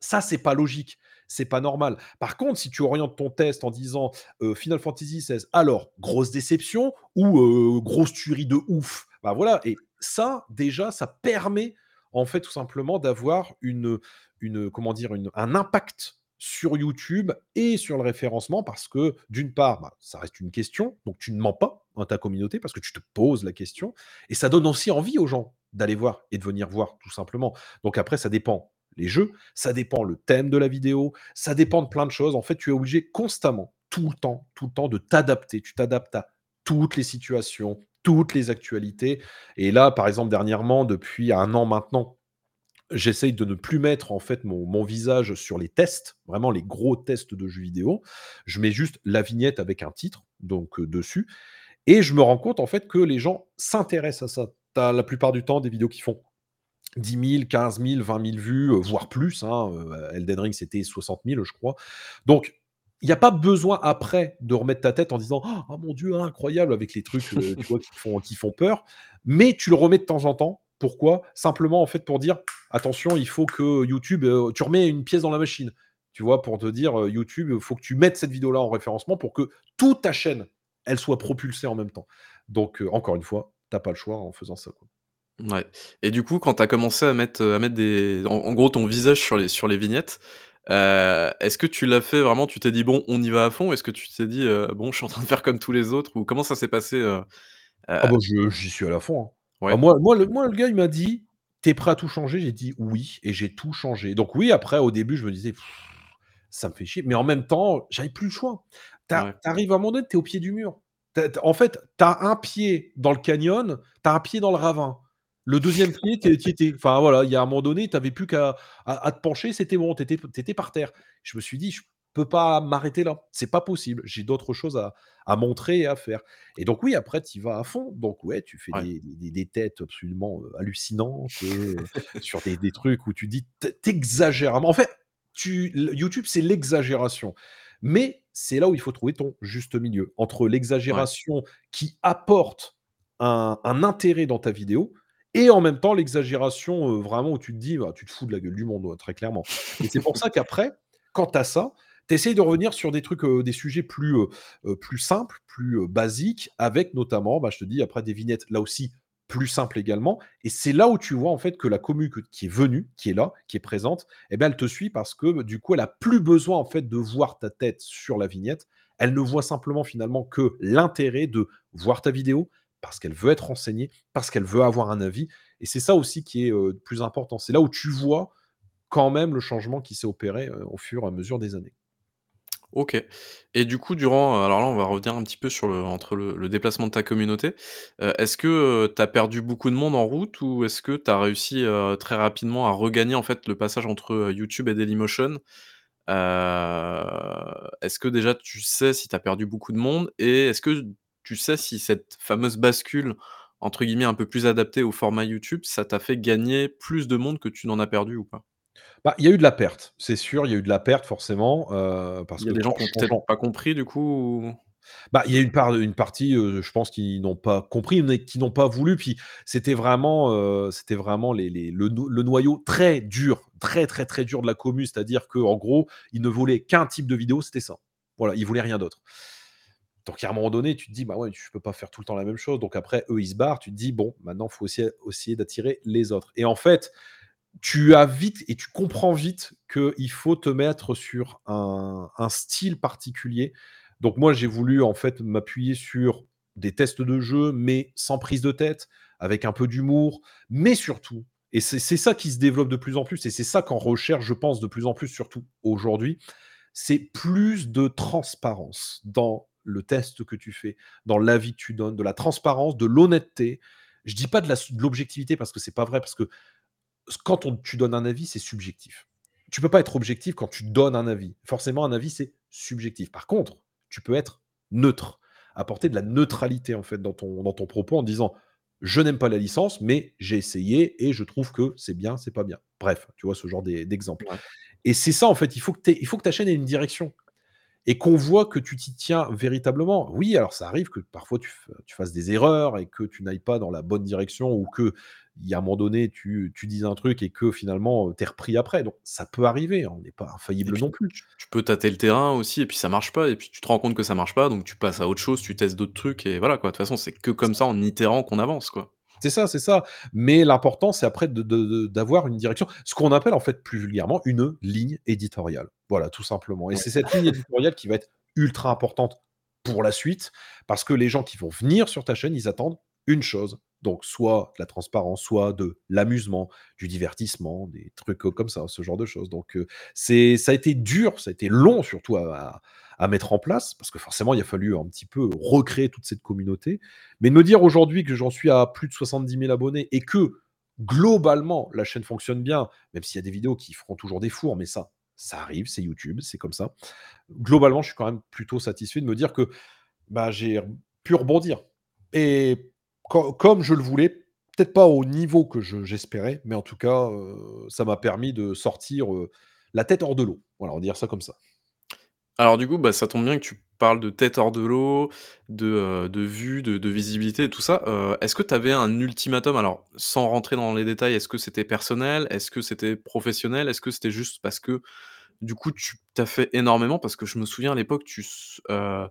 Ça, c'est pas logique, c'est pas normal. Par contre, si tu orientes ton test en disant Final Fantasy XVI, alors grosse déception ou grosse tuerie de ouf, bah voilà. Et ça, déjà, ça permet en fait tout simplement d'avoir une, une, un impact sur YouTube et sur le référencement parce que d'une part, bah, ça reste une question, donc tu ne mens pas dans ta communauté parce que tu te poses la question et ça donne aussi envie aux gens d'aller voir et de venir voir tout simplement. Donc après, ça dépend les jeux, ça dépend le thème de la vidéo, ça dépend de plein de choses. En fait, tu es obligé constamment, tout le temps, tout le temps de t'adapter. Tu t'adaptes à toutes les situations, toutes les actualités. Et là, par exemple, dernièrement, depuis un an maintenant, j'essaye de ne plus mettre en fait mon, visage sur les tests, vraiment les gros tests de jeux vidéo. Je mets juste la vignette avec un titre, donc euh, dessus. Et je me rends compte en fait que les gens s'intéressent à ça. Tu la plupart du temps des vidéos qui font 10 000, 15 000, 20 000 vues, euh, voire plus. Hein, euh, Elden Ring, c'était 60 000, je crois. Donc, il n'y a pas besoin après de remettre ta tête en disant Oh mon Dieu, incroyable, avec les trucs euh, qui, font, qui font peur. Mais tu le remets de temps en temps. Pourquoi? Simplement, en fait, pour dire Attention, il faut que YouTube, tu remets une pièce dans la machine. Tu vois, pour te dire YouTube, il faut que tu mettes cette vidéo-là en référencement pour que toute ta chaîne, elle soit propulsée en même temps. Donc, encore une fois, tu n'as pas le choix en faisant ça. Ouais et du coup, quand tu as commencé à mettre, à mettre des en gros ton visage sur les sur les vignettes, heu, est-ce que tu l'as fait vraiment, tu t'es dit: «Bon, on y va à fond»? Est-ce que tu t'es dit, heu: «Bon, je suis en train de faire comme tous les autres» ou comment ça s'est passé, heu, Ah bah, je j'y suis à la fond, hein. Ouais. Ah moi moi le moi le gars il m'a dit: t'es prêt à tout changer?» j'ai dit: «Oui» et j'ai tout changé. Donc oui, après au début je me disais: «Ça me fait chier», mais en même temps, j'avais plus le choix. Tu arrives à un moment donné, tu es au pied du mur. en fait, tu as un pied dans le canyon, tu as un pied dans le ravin. Le deuxième pied. Enfin voilà, il y a un moment donné, tu n'avais plus qu'à à, te pencher, c'était bon, tu étais, par terre. Je me suis dit, je peux pas m'arrêter là. C'est pas possible. J'ai d'autres choses à, montrer et à faire. Et donc oui, après, tu vas à fond. Donc ouais, tu fais des, têtes absolument euh, hallucinantes euh, sur des, trucs où tu dis, t'exagères. En fait, tu, YouTube, c'est l'exagération. Mais c'est là où il faut trouver ton juste milieu entre l'exagération qui apporte un, un intérêt dans ta vidéo et en même temps l'exagération vraiment où tu te dis, bah, tu te fous de la gueule du monde, très clairement. Et c'est pour ça qu'après, quand tu as ça, tu de revenir sur des trucs, des sujets plus, plus simples, plus basiques, avec notamment, bah, je te dis, après des vignettes, là aussi, plus simples également. Et c'est là où tu vois en fait que la commu qui est venue, qui est là, qui est présente, eh ben, elle te suit parce que du coup, elle a plus besoin en fait de voir ta tête sur la vignette. Elle ne voit simplement finalement que l'intérêt de voir ta vidéo, parce qu'elle veut être renseignée, parce qu'elle veut avoir un avis. Et c'est ça aussi qui est le plus important. C'est là où tu vois quand même le changement qui s'est opéré au fur et à mesure des années. OK. Et du coup, durant, alors là, on va revenir un petit peu sur le entre le déplacement de ta communauté. est-ce que, tu as perdu beaucoup de monde en route ou est-ce que tu as réussi, très rapidement à regagner, en fait, le passage entre, YouTube et Dailymotion? est-ce que déjà tu sais si tu as perdu beaucoup de monde? Et est-ce que tu sais si cette fameuse bascule, entre guillemets, «un peu plus adaptée au format YouTube», ça t'a fait gagner plus de monde que tu n'en as perdu ou pas? Bah, il y a eu de la perte, c'est sûr, il y a eu de la perte forcément, euh, parce Il y a que des gens qui ont peut-être pas compris du coup Bah, il y a une part une partie, euh, je pense, qui n'ont pas compris, mais qui n'ont pas voulu. Puis c'était vraiment, euh, c'était vraiment les les le le noyau très dur, très, très, très dur de la commu. C'est-à-dire qu'en gros, ils ne voulaient qu'un type de vidéo, c'était ça. Voilà, ils voulaient rien d'autre. Donc, à un moment donné, tu te dis: «Bah, ouais, je peux pas faire tout le temps la même chose». Donc après, eux, ils se barrent. Tu te dis: «Bon, maintenant, il faut aussi essayer d'attirer les autres» et en fait, tu as vite et tu comprends vite qu'il faut te mettre sur un, style particulier. Donc moi, j'ai voulu en fait m'appuyer sur des tests de jeu, mais sans prise de tête, avec un peu d'humour, mais surtout, et c'est ça qui se développe de plus en plus, et c'est ça qu'en recherche, je pense, de plus en plus, surtout aujourd'hui, c'est plus de transparence dans le test que tu fais, dans l'avis que tu donnes, de la transparence, de l'honnêteté. Je dis pas de l'objectivité parce que c'est pas vrai, parce que quand tu donnes un avis, c'est subjectif. Tu peux pas être objectif quand tu donnes un avis. Forcément, un avis, c'est subjectif. Par contre, tu peux être neutre, apporter de la neutralité en fait dans ton, dans ton propos en disant je n'aime pas la licence, mais j'ai essayé et je trouve que c'est bien, c'est pas bien. Bref, tu vois ce genre d'e d'exemple Ouais. et c'est ça en fait, il faut que il faut que ta chaîne ait une direction et qu'on voit que tu t'y tiens véritablement. Oui, alors ça arrive que parfois tu fasses des erreurs et que tu n'ailles pas dans la bonne direction ou qu'il y a un moment donné, tu tu dises un truc et que finalement, tu es repris après. Donc ça peut arriver, on n'est pas infaillible puis non plus. tu tu peux tâter le terrain aussi et puis ça marche pas et puis tu te rends compte que ça marche pas, donc tu passes à autre chose, tu testes d'autres trucs et voilà quoi. De toute façon, c'est que comme ça, en itérant qu'on avance, quoi. C'est ça, c'est ça. Mais l'important, c'est après de de de d'avoir une direction. Ce qu'on appelle en fait plus vulgairement une ligne éditoriale. Voilà, tout simplement et Ouais. c'est cette ligne éditoriale qui va être ultra importante pour la suite, parce que les gens qui vont venir sur ta chaîne, ils attendent une chose, donc soit de la transparence, soit de l'amusement, du divertissement, des trucs, comme ça, ce genre de choses. Donc, heu, c'est ça a été dur, ça a été long surtout à à à mettre en place, parce que forcément, il a fallu un petit peu recréer toute cette communauté. Mais de me dire aujourd'hui que j'en suis à plus de 70 000 abonnés et que globalement, la chaîne fonctionne bien, même s'il y a des vidéos qui feront toujours des fours, mais ça, ça arrive, c'est YouTube, c'est comme ça. Globalement, je suis quand même plutôt satisfait de me dire que, bah, j'ai pu rebondir et co comme je le voulais, peut-être pas au niveau que je j'espérais, mais en tout cas, ça m'a permis de sortir, la tête hors de l'eau. Voilà, on va dire ça comme ça. Alors du coup, bah, ça tombe bien que tu parles de tête hors de l'eau, de, heu, de vues, de de visibilité tout ça. Heu, est-ce que tu avais un ultimatum? Alors, sans rentrer dans les détails, est-ce que c'était personnel? Est-ce que c'était professionnel? Est-ce que c'était juste parce que, du coup, tu tu fait énormément? Parce que je me souviens à l'époque, tu heu,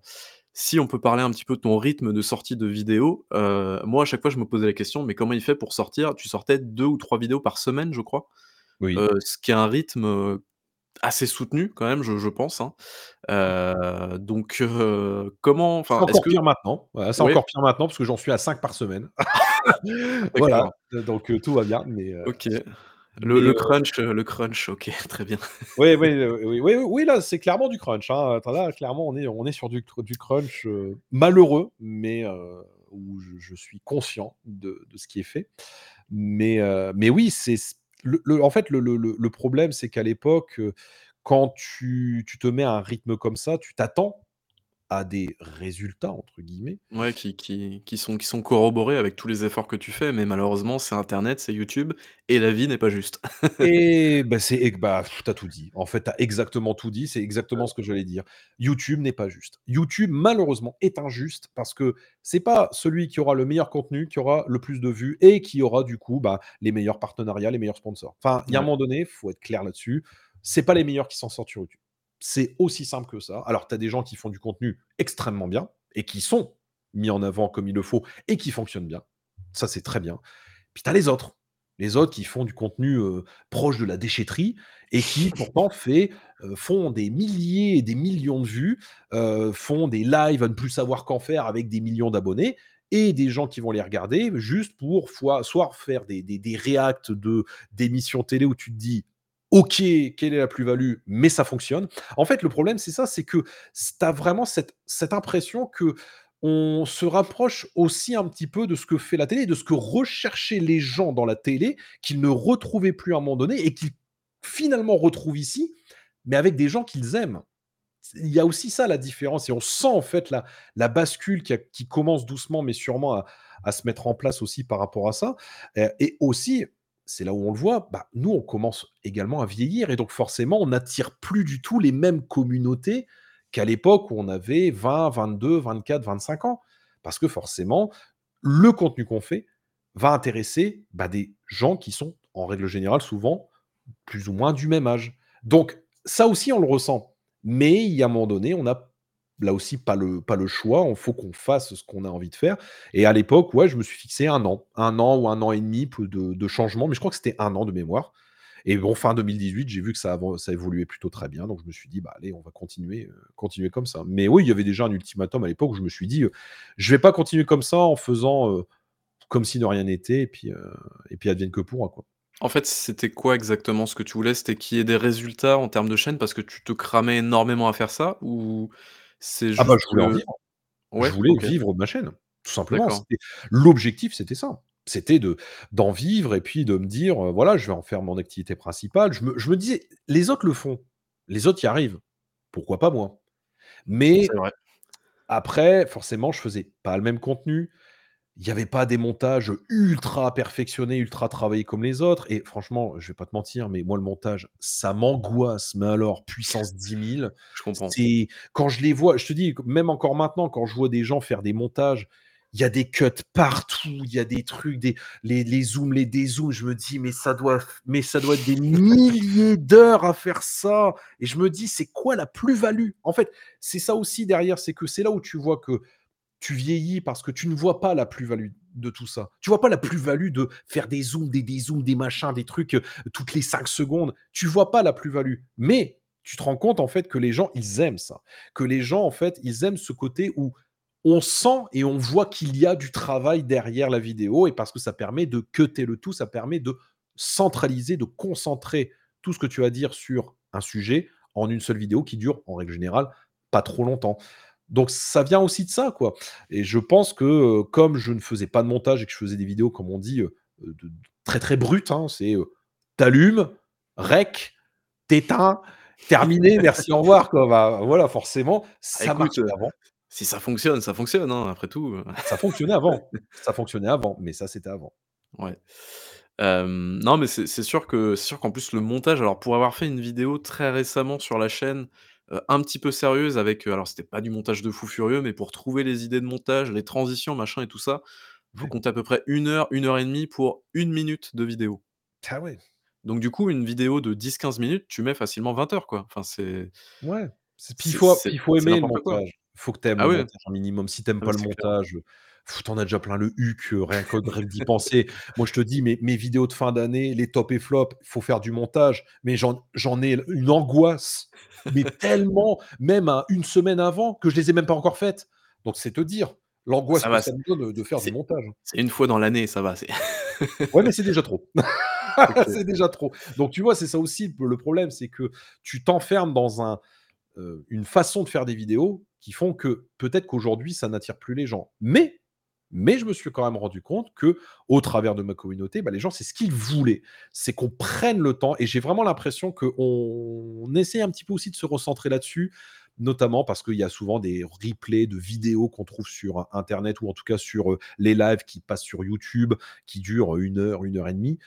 si on peut parler un petit peu de ton rythme de sortie de vidéos, moi, à chaque fois, je me posais la question: «Mais comment il fait pour sortir?» tu sortais 2 ou 3 vidéos par semaine, je crois, Oui. ce qui est un rythme, assez soutenu quand même, je je pense, hein. Heu, donc heu, comment C'est enfin, est-ce encore que pire maintenant. Voilà, c'est encore pire maintenant parce que j'en suis à 5 par semaine. Voilà, donc tout va bien, mais OK. Le mais le heu, crunch, le crunch, OK, très bien. oui, oui, oui, oui, oui, là, c'est clairement du crunch, hein. Attends, là, clairement, on est on est sur du du crunch, heu, malheureux, mais où je je suis conscient de de ce qui est fait. Mais mais oui, c'est en fait, le problème, c'est qu'à l'époque, heu, quand tu te mets à un rythme comme ça, tu t'attends à des «résultats» entre guillemets Ouais, qui qui qui sont qui sont corroborés avec tous les efforts que tu fais, mais malheureusement, c'est internet, c'est YouTube et la vie n'est pas juste. Et bah, c'est et bah, tu as tout dit. En fait, tu as exactement tout dit, c'est exactement ce que j'allais dire. YouTube n'est pas juste. YouTube, malheureusement, est injuste parce que c'est pas celui qui aura le meilleur contenu qui aura le plus de vues et qui aura du coup, bah, les meilleurs partenariats, les meilleurs sponsors. Enfin, il y a un moment donné, faut être clair là-dessus, c'est pas les meilleurs qui s'en sortent sur YouTube. C'est aussi simple que ça. Alors, tu as des gens qui font du contenu extrêmement bien et qui sont mis en avant comme il le faut et qui fonctionnent bien. Ça, c'est très bien. Puis tu as les autres. Les autres qui font du contenu, heu, proche de la déchetterie et qui pourtant heu, font des milliers et des millions de vues, heu, font des lives à ne plus savoir qu'en faire avec des millions d'abonnés et des gens qui vont les regarder juste pour soit faire des des des reacts de d'émissions télé où tu te dis: «OK, quelle est la plus-value?» mais ça fonctionne. En fait, le problème, c'est ça, c'est que tu as vraiment cette impression que on se rapproche aussi un petit peu de ce que fait la télé, de ce que recherchaient les gens dans la télé, qu'ils ne retrouvaient plus à un moment donné et qu'ils finalement retrouvent ici, mais avec des gens qu'ils aiment. Il y a aussi ça la différence et on sent en fait la, bascule qui, commence doucement mais sûrement à, se mettre en place aussi par rapport à ça. Et aussi, c'est là où on le voit, bah, nous on commence également à vieillir et donc forcément on n'attire plus du tout les mêmes communautés qu'à l'époque où on avait 20, 22, 24, 25 ans. Parce que forcément, le contenu qu'on fait va intéresser bah, des gens qui sont en règle générale souvent plus ou moins du même âge. Donc ça aussi on le ressent. Mais il y a un moment donné, on a là aussi pas le pas le choix, il faut qu'on fasse ce qu'on a envie de faire et à l'époque, ouais, je me suis fixé un an, un an ou un an et demi de de changement, mais je crois que c'était un an de mémoire et bon, fin 2018, j'ai vu que ça ça évoluait plutôt très bien, donc je me suis dit: «Bah, allez, on va continuer, heu, continuer comme ça». Mais oui, il y avait déjà un ultimatum à l'époque où je me suis dit, heu: «Je vais pas continuer comme ça en faisant, heu, comme si de rien n'était et puis, heu et puis advienne que pourra, quoi». En fait, c'était quoi exactement ce que tu voulais? C'était qu'il y ait des résultats en termes de chaîne parce que tu te cramais énormément à faire ça? C'est Ah bah, je voulais en vivre. Je voulais vivre de ma chaîne, tout simplement. l'objectif, c'était ça. C'était de d'en vivre et puis de me dire, heu, voilà, je vais en faire mon activité principale. Je me je me disais: «Les autres le font, les autres y arrivent, pourquoi pas moi?» Mais après, forcément, je faisais pas le même contenu, il y avait pas des montages ultra perfectionnés, ultra travaillés comme les autres et franchement, je vais pas te mentir, mais moi le montage, ça m'angoisse, mais alors puissance 10 000. Je comprends. Quand je les vois, je te dis, même encore maintenant, quand je vois des gens faire des montages, il y a des cuts partout, il y a des trucs, des, les, les zooms, les dézooms, je me dis, mais ça doit, mais ça doit être des milliers d'heures à faire ça. Et je me dis, c'est quoi la plus-value? En fait, c'est ça aussi derrière, c'est que c'est là où tu vois que tu vieillis parce que tu ne vois pas la plus-value de tout ça. Tu vois pas la plus-value de faire des zooms, des dézooms, des machins, des trucs euh, toutes les 5 secondes. Tu vois pas la plus-value. Mais tu te rends compte en fait que les gens, ils aiment ça. Que les gens, en fait, ils aiment ce côté où on sent et on voit qu'il y a du travail derrière la vidéo et parce que ça permet de cutter le tout, ça permet de centraliser, de concentrer tout ce que tu as à dire sur un sujet en une seule vidéo qui dure en règle générale pas trop longtemps. Donc ça vient aussi de ça, quoi. Et je pense que euh, comme je ne faisais pas de montage et que je faisais des vidéos, comme on dit, euh, de- très très brutes, hein, c'est euh, t'allumes, rec, t'éteins, terminé, merci, au revoir, quoi. Bah, voilà, forcément, ça écoute, marchait euh, avant. Si ça fonctionne, ça fonctionne, hein, après tout. Ça fonctionnait avant. Ça fonctionnait avant, mais ça, c'était avant. Ouais. Non, mais c'est sûr que c'est sûr qu'en plus le montage alors pour avoir fait une vidéo très récemment sur la chaîne, heu, un petit peu sérieuse avec, heu, alors c'était pas du montage de fou furieux, mais pour trouver les idées de montage, les transitions, machin et tout ça, faut Ouais. compter à peu près une heure, une heure et demie pour une minute de vidéo. Ah ouais. Donc du coup, une vidéo de 10-15 minutes, tu mets facilement 20 heures, quoi. Enfin, c'est Ouais. C'est puis il c'est faut c'est il faut c'est aimer le n'importe quoi. montage. Faut que tu aimes Ah le ouais, montage un minimum. Si tu aimes ah pas le c'est clair. montage, heu, tu en as déjà plein le huc, rien que rien que d'y penser. Moi, je te dis, mes mes vidéos de fin d'année, les tops et flops, faut faire du montage, mais j'en ai une angoisse, mais tellement, même à une semaine avant, que je les ai même pas encore faites. Donc c'est te dire, l'angoisse que ça me donne, de faire du montage. c'est une fois dans l'année, ça va, Ouais, mais c'est déjà trop. C'est déjà trop. Donc tu vois, c'est ça aussi le problème, c'est que tu t'enfermes dans un heu, une façon de faire des vidéos qui font que peut-être qu'aujourd'hui ça n'attire plus les gens. Mais mais je me suis quand même rendu compte que, au travers de ma communauté, bah, les gens, c'est ce qu'ils voulaient. C'est qu'on prenne le temps et j'ai vraiment l'impression qu'on on essaie un petit peu aussi de se recentrer là-dessus, notamment parce qu'il y a souvent des replays de vidéos qu'on trouve sur internet ou en tout cas sur, heu, les lives qui passent sur YouTube, qui durent, une heure, une heure et demie.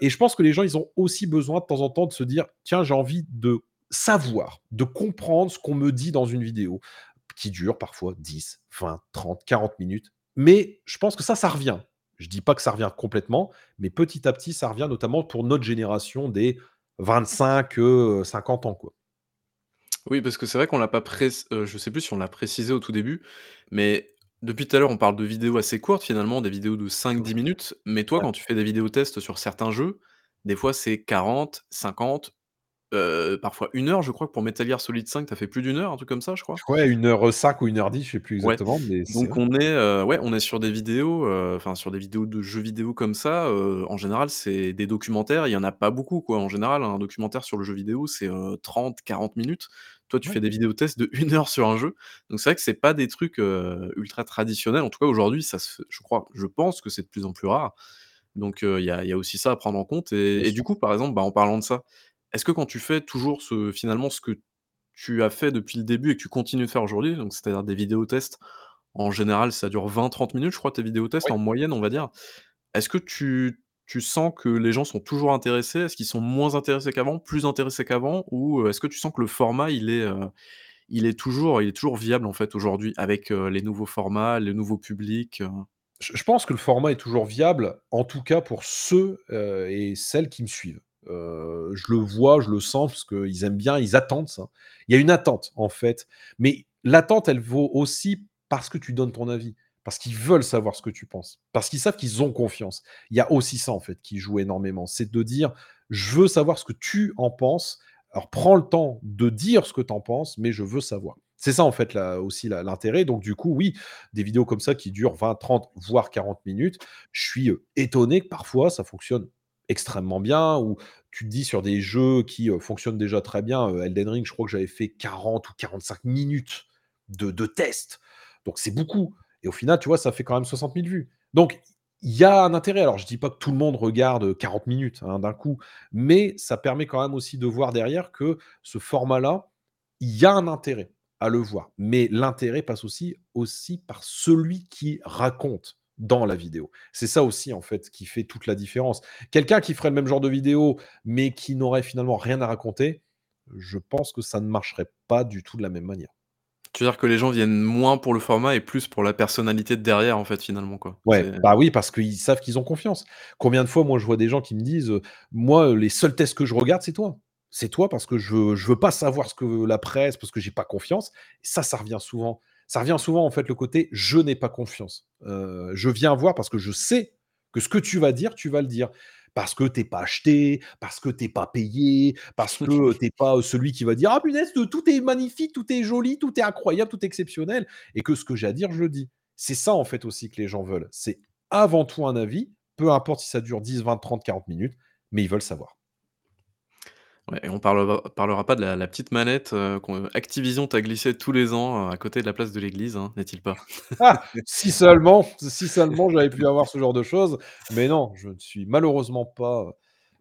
Et je pense que les gens, ils ont aussi besoin de temps en temps de se dire: «Tiens, j'ai envie de savoir, de comprendre ce qu'on me dit dans une vidéo qui dure parfois 10, 20, 30, 40 minutes. Mais je pense que ça, ça revient. Je dis pas que ça revient complètement, mais petit à petit, ça revient notamment pour notre génération des 25, heu, 50 ans, quoi. Oui, parce que c'est vrai qu'on l'a pas prés heu, je sais plus si on l'a précisé au tout début, mais depuis tout à l'heure, on parle de vidéos assez courtes finalement, des vidéos de cinq Ouais. dix minutes, mais toi, Ouais. quand tu fais des vidéos tests sur certains jeux, des fois c'est 40-50, heu, parfois une heure, je crois que pour Metal Gear Solid 5, tu as fait plus d'une heure, un truc comme ça, je crois? Ouais, 1:05 ou 1:10, je sais plus Ouais, exactement, mais c'est donc vrai. on est, heu, ouais, on est sur des vidéos, heu, enfin sur des vidéos de jeux vidéo comme ça, en général, c'est des documentaires, il y en a pas beaucoup, quoi. En général, un documentaire sur le jeu vidéo, c'est, heu, 30-40 minutes. Toi, tu Ouais. fais des vidéos tests de une heure sur un jeu, donc c'est vrai que c'est pas des trucs, ultra traditionnels. En tout cas, aujourd'hui, ça se je crois, je pense que c'est de plus en plus rare, donc il y a il y a aussi ça à prendre en compte Bien et et du sûr. coup, par exemple, bah, en parlant de ça, est-ce que quand tu fais toujours ce finalement, ce que tu as fait depuis le début et que tu continues de faire aujourd'hui, donc c'est-à-dire des vidéos tests en général, ça dure 20-30 minutes, je crois, tes vidéos tests, Oui. en moyenne, on va dire. Est-ce que tu tu sens que les gens sont toujours intéressés? Est-ce qu'ils sont moins intéressés qu'avant, plus intéressés qu'avant? Ou, heu, est-ce que tu sens que le format, il est, il est toujours il est toujours viable, en fait, aujourd'hui, avec, heu, les nouveaux formats, les nouveaux publics? Je je pense que le format est toujours viable, en tout cas pour ceux, et celles qui me suivent. Heu, je le vois, je le sens parce qu'ils aiment bien, ils attendent ça. Il y a une attente, en fait, mais l'attente, elle vaut aussi parce que tu donnes ton avis, parce qu'ils veulent savoir ce que tu penses, parce qu'ils savent qu'ils ont confiance. Il y a aussi ça, en fait, qui joue énormément. C'est de dire: «Je veux savoir ce que tu en penses, alors prends le temps de dire ce que tu en penses, mais je veux savoir». C'est ça, en fait, là aussi l'intérêt donc du coup, oui, des vidéos comme ça qui durent 20, 30, voire 40 minutes, je suis, heu, étonné que parfois ça fonctionne extrêmement bien ou tu te dis sur des jeux qui, fonctionnent déjà très bien, Elden Ring, je crois que j'avais fait 40 ou 45 minutes de de test. Donc c'est beaucoup et au final, tu vois, ça fait quand même 60 000 vues. Donc il y a un intérêt. Alors je dis pas que tout le monde regarde, heu, 40 minutes, hein, d'un coup, mais ça permet quand même aussi de voir derrière que ce format-là, il y a un intérêt à le voir. Mais l'intérêt passe aussi aussi par celui qui raconte. Dans la vidéo. C'est ça aussi, en fait, qui fait toute la différence. Quelqu'un qui ferait le même genre de vidéo, mais qui n'aurait finalement rien à raconter, je pense que ça ne marcherait pas du tout de la même manière. Tu veux dire que les gens viennent moins pour le format et plus pour la personnalité de derrière, en fait, finalement, quoi? Ouais, bah oui, parce qu'ils savent qu'ils ont confiance. Combien de fois, moi, je vois des gens qui me disent, heu: «Moi, les seuls tests que je regarde, c'est toi. C'est toi parce que je je veux pas savoir ce que la presse, parce que j'ai pas confiance». Ça, ça revient souvent. Ça revient souvent, en fait, le côté: «Je n'ai pas confiance». Heu, je viens voir parce que je sais que ce que tu vas dire, tu vas le dire. Parce que tu es pas acheté, parce que tu es pas payé, parce que, heu, tu es pas, heu, celui qui va dire: «Ah punaise, tout est magnifique, tout est joli, tout est incroyable, tout est exceptionnel» et que ce que j'ai à dire, je le dis. C'est ça, en fait, aussi que les gens veulent. C'est avant tout un avis, peu importe si ça dure 10, 20, 30, 40 minutes, mais ils veulent savoir. Ouais et on parlera parlera pas de la la petite manette, qu'on Activision t'a glissée tous les ans, heu, à côté de la place de l'église, hein, n'est-il pas? Ah! Si seulement, si seulement j'avais pu avoir ce genre de choses, mais non, je ne suis malheureusement pas,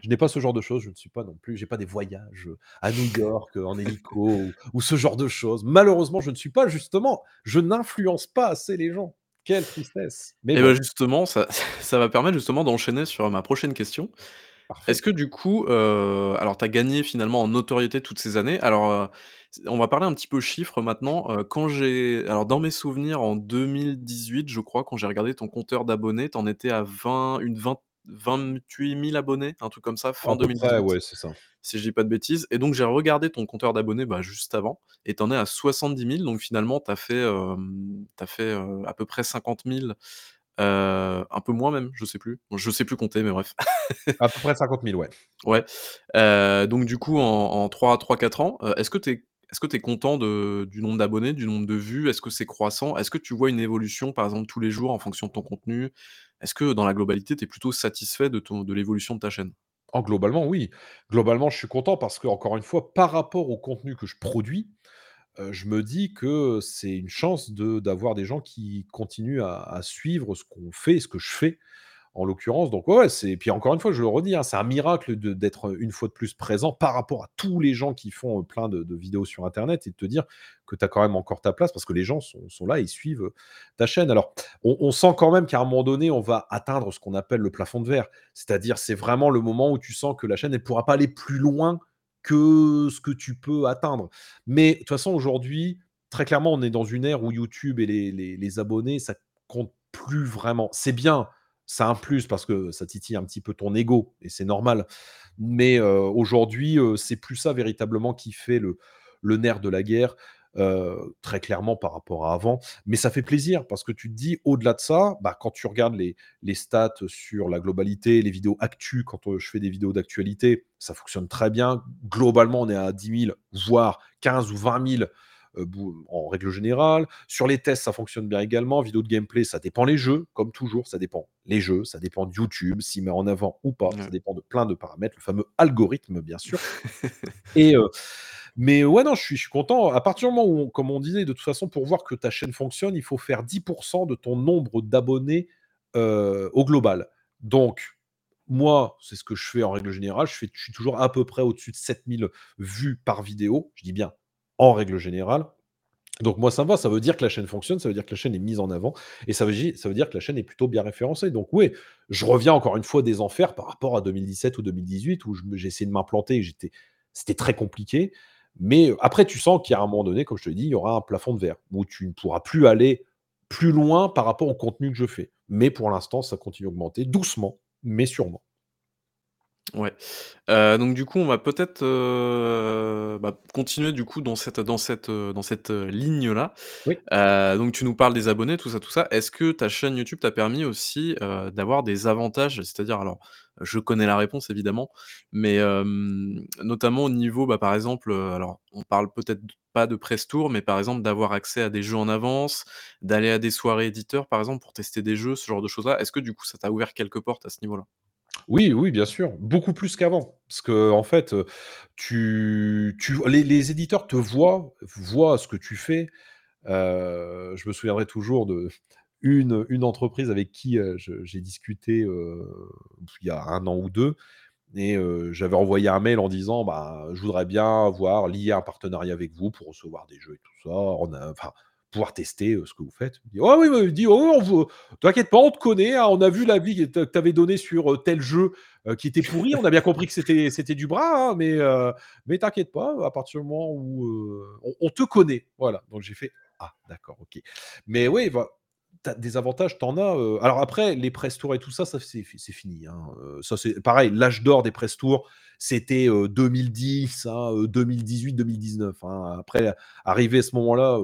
je n'ai pas ce genre de choses, je ne suis pas non plus j'ai pas des voyages, heu, à New York, heu, en hélico ou ou ce genre de choses. Malheureusement, je ne suis pas justement, je n'influence pas assez les gens. Quelle tristesse, mais Et bon, bah, justement, ça ça va permettre justement d'enchaîner sur ma prochaine question. Est-ce que du coup, euh, alors tu as gagné finalement en notoriété toutes ces années. Alors, euh, on va parler un petit peu chiffres maintenant. Euh, quand j'ai alors dans mes souvenirs en 2018 je crois, quand j'ai regardé ton compteur d'abonnés, tu en étais à 20 une 28 000 abonnés, un truc comme ça, fin À deux peu mille près, dix-huit, ouais, c'est ça. si je dis pas de bêtises et donc j'ai regardé ton compteur d'abonnés, bah, juste avant et tu en es à 70 000 donc finalement tu as fait, fait, à peu près 50 000, euh, un peu moins même, je sais plus. Bon, je sais plus compter, mais bref. à peu près 50 000, ouais. Ouais. Euh, donc du coup, en, en 3-4 ans, euh, est-ce que tu es, est que content de, du nombre d'abonnés, du nombre de vues? Est-ce que c'est croissant? Est-ce que tu vois une évolution, par exemple, tous les jours en fonction de ton contenu? Est-ce que dans la globalité, tu es plutôt satisfait de, de l'évolution de ta chaîne? Oh, globalement, oui. Globalement, je suis content parce que, encore une fois, par rapport au contenu que je produis, je me dis que c'est une chance d'avoir des gens qui continuent à suivre ce qu'on fait, ce que je fais, en l'occurrence. Donc ouais, c'est puis encore une fois, je le redis, hein, c'est un miracle d'être, une fois de plus présent par rapport à tous les gens qui font, plein de vidéos sur internet et de te dire que tu as quand même encore ta place parce que les gens sont là, ils suivent, ta chaîne. Alors, on sent quand même qu'à un moment donné, on va atteindre ce qu'on appelle le plafond de verre. C'est-à-dire, c'est vraiment le moment où tu sens que la chaîne, elle pourra pas aller plus loin que ce que tu peux atteindre. Mais de toute façon, aujourd'hui, très clairement, on est dans une ère où YouTube et les abonnés, ça compte plus vraiment. C'est bien, c'est un plus parce que ça titille un petit peu ton ego et c'est normal. Mais, heu, aujourd'hui, heu, c'est plus ça véritablement qui fait le nerf de la guerre, heu, très clairement par rapport à avant. Mais ça fait plaisir parce que tu te dis au-delà de ça, bah, quand tu regardes les les stats sur la globalité, les vidéos actu, quand, heu, je fais des vidéos d'actualité, ça fonctionne très bien. Globalement, on est à 10 000, voire 15 ou 20 000, heu, bou en règle générale. Sur les tests, ça fonctionne bien également. Vidéo de gameplay, ça dépend les jeux, comme toujours, ça dépend les jeux, ça dépend de YouTube, s'il met en avant ou pas. Ça dépend de plein de paramètres, le fameux algorithme, bien sûr et mais ouais, non, je suis content. À partir du moment où, on- comme on disait, de toute façon, pour voir que ta chaîne fonctionne, il faut faire 10% de ton nombre d'abonnés, heu, au global. Donc moi, c'est ce que je fais en règle générale. Je suis toujours à peu près au-dessus de 7 000 vues par vidéo. Je dis bien en règle générale. Donc moi, ça me va, ça veut dire que la chaîne fonctionne, ça veut dire que la chaîne est mise en avant et ça veut ça veut dire que la chaîne est plutôt bien référencée. Donc oui, je reviens encore une fois des enfers par rapport à 2017 ou 2018 où j'ai essayé de m'implanter et j'étais c'était très compliqué. Mais, heu, après tu sens qu'il y a un moment donné, comme je te dit, il y aura un plafond de verre où tu ne pourras plus aller plus loin par rapport au contenu que je fais. Mais pour l'instant, ça continue d'augmenter doucement, mais sûrement. Ouais. Heu, donc du coup, on va peut-être, heu, bah, continuer du coup dans cette dans cette, dans cette. Oui. Heu, donc tu nous parles des abonnés, tout ça, tout ça. Est-ce que ta chaîne YouTube t'a permis aussi, d'avoir des avantages? C'est-à-dire alors, je connais la réponse évidemment, mais notamment au niveau, bah, par exemple, alors on parle peut-être pas de press tour, mais par exemple d'avoir accès à des jeux en avance, d'aller à des soirées éditeurs par exemple pour tester des jeux, ce genre de choses-là. Est-ce que du coup ça t'a ouvert quelques portes à ce niveau-là? Oui, oui, bien sûr, beaucoup plus qu'avant. Parce que en fait, tu les éditeurs te voient, voient ce que tu fais. Je me souviendrai toujours de une une entreprise avec qui, j'ai discuté, il y a un an ou 2 et j'avais envoyé un mail en disant: «Bah, je voudrais bien avoir lié un partenariat avec vous pour recevoir des jeux et tout ça». Enfin, pouvoir tester ce que vous faites. Il dit, oh oui, dit, oh, t'inquiète pas, on te connaît, hein, on a vu la vie que tu avais donnée sur tel jeu qui était pourri, on a bien compris que c'était, c'était du bras, hein, mais, mais t'inquiète pas, à partir du moment où on, te connaît. Voilà, donc j'ai fait, ah d'accord, ok. Mais oui, bah, des avantages, t'en as. Alors après, les press tours et tout ça, ça c'est, fini. Hein, ça c'est pareil, l'âge d'or des press tours, c'était 2010, 2018, 2019. Après, arrivé à ce moment-là,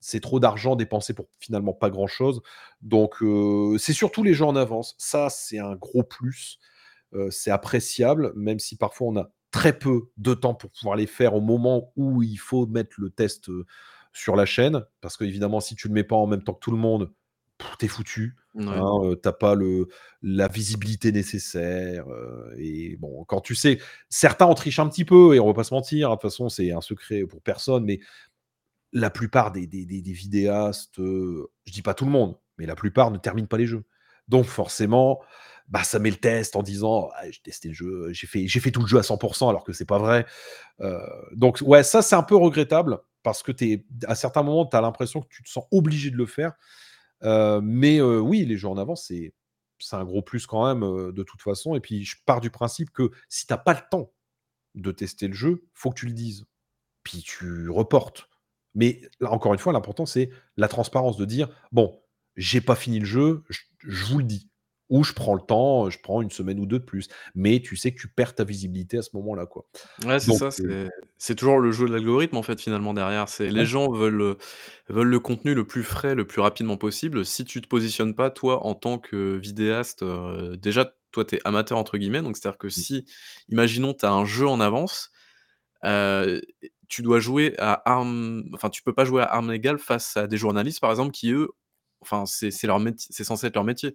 c'est trop d'argent dépensé pour finalement pas grand-chose. Donc, c'est surtout les gens en avance. Ça, c'est un gros plus. c'est appréciable, même si parfois on a très peu de temps pour pouvoir les faire au moment où il faut mettre le test sur la chaîne. Parce qu'évidemment, si tu ne le mets pas en même temps que tout le monde, t'es foutu. Hein, t'as pas le, la visibilité nécessaire. et bon, quand tu sais, certains en trichent un petit peu, et on va pas se mentir, hein, de toute façon, c'est un secret pour personne, mais la plupart des, des, vidéastes, je dis pas tout le monde, mais la plupart ne terminent pas les jeux. Donc forcément, bah, ça met le test en disant «Ah, j'ai testé le jeu, j'ai fait, j'ai fait tout le jeu à 100% alors que c'est pas vrai. donc ouais, ça c'est un peu regrettable parce que es, à certains moments, tu as l'impression que tu te sens obligé de le faire. mais oui, les jeux en avance, c'est, un gros plus quand même de toute façon. Et puis je pars du principe que si tu pas le temps de tester le jeu, faut que tu le dises. Puis tu reportes. Mais là, encore une fois, l'important, c'est la transparence de dire bon, j'ai pas fini le jeu, je, vous le dis. Ou je prends le temps, je prends une semaine ou deux de plus. Mais tu sais que tu perds ta visibilité à ce moment-là. Quoi. Ouais, c'est ça. C'est toujours le jeu de l'algorithme, en fait, finalement, derrière. C'est Les gens veulent, veulent le contenu le plus frais, le plus rapidement possible. Si tu te positionnes pas, toi, en tant que vidéaste, déjà, toi, tu es amateur, entre guillemets. Donc, c'est-à-dire que mmh. si, imaginons, tu as un jeu en avance, tu dois jouer à armes, enfin tu peux pas jouer à armes égales face à des journalistes par exemple qui eux, enfin c'est leur métier, c'est censé être leur métier.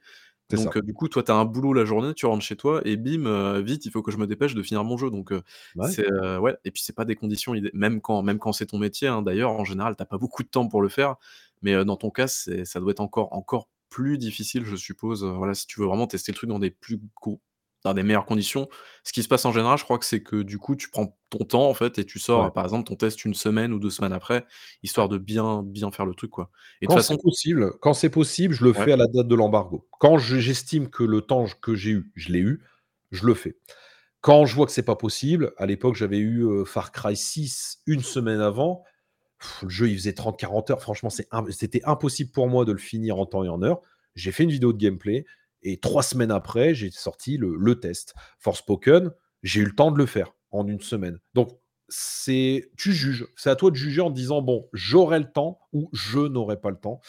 Donc du coup, toi tu as un boulot la journée, tu rentres chez toi et bim, vite, il faut que je me dépêche de finir mon jeu. Donc c'est ouais et puis c'est pas des conditions même quand même quand c'est ton métier, hein, d'ailleurs en général, tu pas beaucoup de temps pour le faire, mais dans ton cas, ça doit être encore encore plus difficile je suppose, voilà, si tu veux vraiment tester le truc dans des plus gros dans des meilleures conditions. Ce qui se passe en général, je crois que c'est que du coup, tu prends ton temps en fait et tu sors, par exemple, ton test une semaine ou deux semaines après, histoire de bien, bien faire le truc quoi. Et de Quand c'est possible, quand c'est possible, je le fais à la date de l'embargo. Quand j'estime que le temps que j'ai eu, je l'ai eu, je le fais. Quand je vois que c'est pas possible, à l'époque, j'avais eu Far Cry 6 une semaine avant. le jeu, il faisait 30-40 heures. Franchement, c'était impossible pour moi de le finir en temps et en heure. J'ai fait une vidéo de gameplay. Et trois semaines après, j'ai sorti le, le test. Forspoken, j'ai eu le temps de le faire en une semaine. Donc, c'est tu juges. C'est à toi de juger en disant bon, j'aurai le temps ou je n'aurai pas le temps.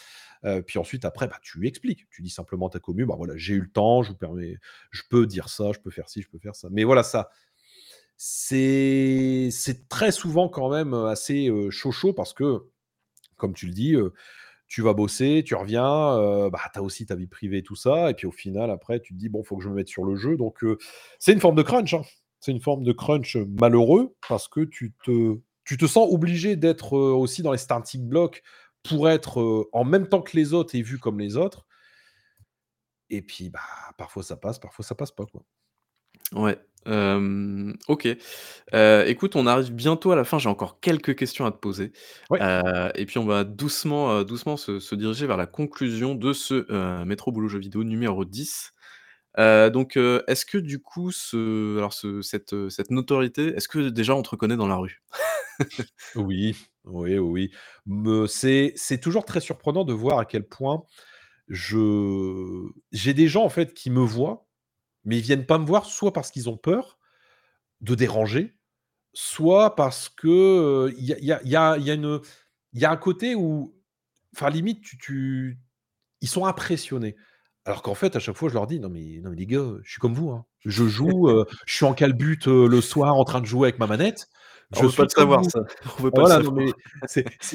Euh, puis ensuite, après, bah, tu expliques. Tu dis simplement ta commune, bah, voilà, j'ai eu le temps, je vous permets, je peux dire ça, je peux faire ci, je peux faire ça. Mais voilà, ça, c'est très souvent quand même assez euh, chaud chaud parce que, comme tu le dis, euh, tu vas bosser, tu reviens, bah, tu as aussi ta vie privée, tout ça. Et puis au final, après, tu te dis, bon, il faut que je me mette sur le jeu. Donc, c'est une forme de crunch. Hein. C'est une forme de crunch malheureux parce que tu te, sens obligé d'être aussi dans les starting blocks pour être en même temps que les autres et vu comme les autres. Et puis, bah, parfois ça passe, parfois ça passe pas. Quoi. Ouais, OK. écoute, on arrive bientôt à la fin, j'ai encore quelques questions à te poser. et puis on va doucement, doucement se diriger vers la conclusion de ce, Métro Boulot Jeux Vidéo numéro 10. donc, est-ce que du coup ce alors ce cette, cette notoriété, est-ce que déjà on te reconnaît dans la rue? Oui, oui, oui, Me c'est c'est toujours très surprenant de voir à quel point je j'ai des gens en fait qui me voient mais ils viennent pas me voir soit parce qu'ils ont peur de déranger, soit parce que, il y a y a y a y a une il y a un côté où enfin limite tu tu ils sont impressionnés. Alors qu'en fait, à chaque fois, je leur dis: «Non mais non mais les gars, je suis comme vous, hein. Je joue, je suis en calbute le soir en train de jouer avec ma manette. Je veux pas te savoir ça. On veut pas voilà, non mais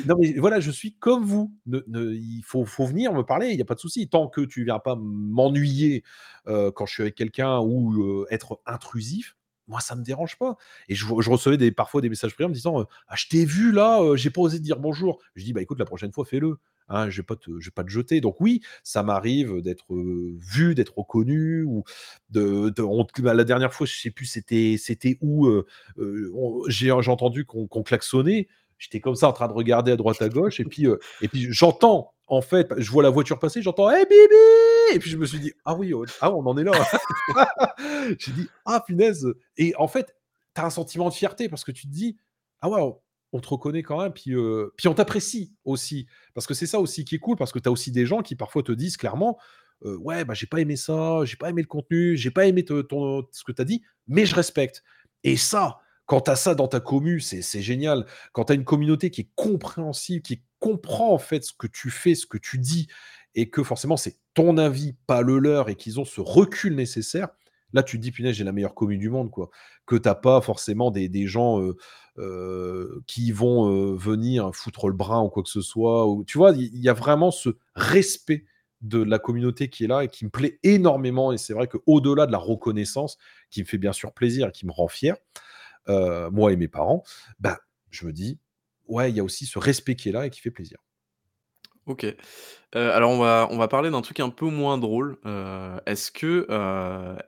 non mais voilà, je suis comme vous. Ne ne il faut faut venir me parler, il y a pas de souci. Tant que tu viens pas m'ennuyer, quand je suis avec quelqu'un ou, être intrusif, moi ça me dérange pas. Et je recevais parfois des messages privés en me disant, «Ah je t'ai vu là, j'ai pas osé dire bonjour». Je dis: «Bah écoute, la prochaine fois fais-le». Hein, je vais pas te vais pas te jeter. Donc oui, ça m'arrive d'être, vu, d'être reconnu ou de de bah, la dernière fois, je sais plus c'était c'était où, j'ai entendu qu'on klaxonnait. J'étais comme ça en train de regarder à droite à gauche et puis, et puis j'entends en fait, je vois la voiture passer, j'entends «Hey Bibi!» et puis je me suis dit: «Ah oui, ah on en est là!» J'ai dit: «Ah punaise!» et en fait, tu as un sentiment de fierté parce que tu te dis: «Ah ouais, on te reconnaît quand même, puis, puis on t'apprécie aussi». Parce que c'est ça aussi qui est cool, parce que tu as aussi des gens qui parfois te disent clairement: «Ouais, bah, j'ai pas aimé ça, j'ai pas aimé le contenu, j'ai pas aimé ton ce que tu as dit, mais je respecte» et ça, quand tu as ça dans ta commu, c'est génial. Quand tu as une communauté qui est compréhensible, qui comprend en fait ce que tu fais, ce que tu dis, et que forcément c'est ton avis, pas le leur, et qu'ils ont ce recul nécessaire, là tu te dis, punaise, j'ai la meilleure commune du monde, quoi. Que t'as pas forcément des, gens qui vont venir foutre le brin ou quoi que ce soit. Tu vois, il y, a vraiment ce respect de la communauté qui est là et qui me plaît énormément. Et c'est vrai qu'au-delà de la reconnaissance, qui me fait bien sûr plaisir et qui me rend fier, moi et mes parents, bah, je me dis, ouais, il y a aussi ce respect qui est là et qui fait plaisir. OK. Heu, alors on va on va parler d'un truc un peu moins drôle. Heu, est-ce que,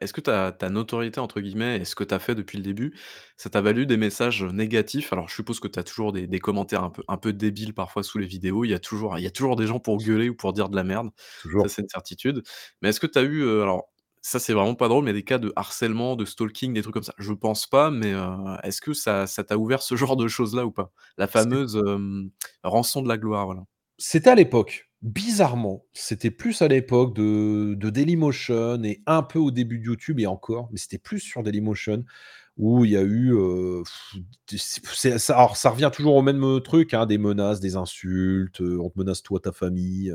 est-ce que ta ta «notoriété» entre guillemets et ce que tu as fait depuis le début, ça t'a valu des messages, négatifs? Alors je suppose que tu as toujours des des commentaires un peu un peu débiles parfois sous les vidéos. Il y a toujours il y a toujours des gens pour gueuler ou pour dire de la merde. Ça, Toujours. c'est une certitude. Mais est-ce que tu as eu, alors ça, c'est vraiment pas drôle, mais des cas de harcèlement, de stalking, des trucs comme ça? Je pense pas, mais, heu, est-ce que ça ça t'a ouvert ce genre de choses-là ou pas? La fameuse, rançon de la gloire, voilà. c'était à l'époque. Bizarrement, c'était plus à l'époque de de Dailymotion et un peu au début de YouTube et encore, mais c'était plus sur Dailymotion où il y a eu, ça alors ça revient toujours au même, truc, hein, des menaces, des insultes, on te menace toi, ta famille,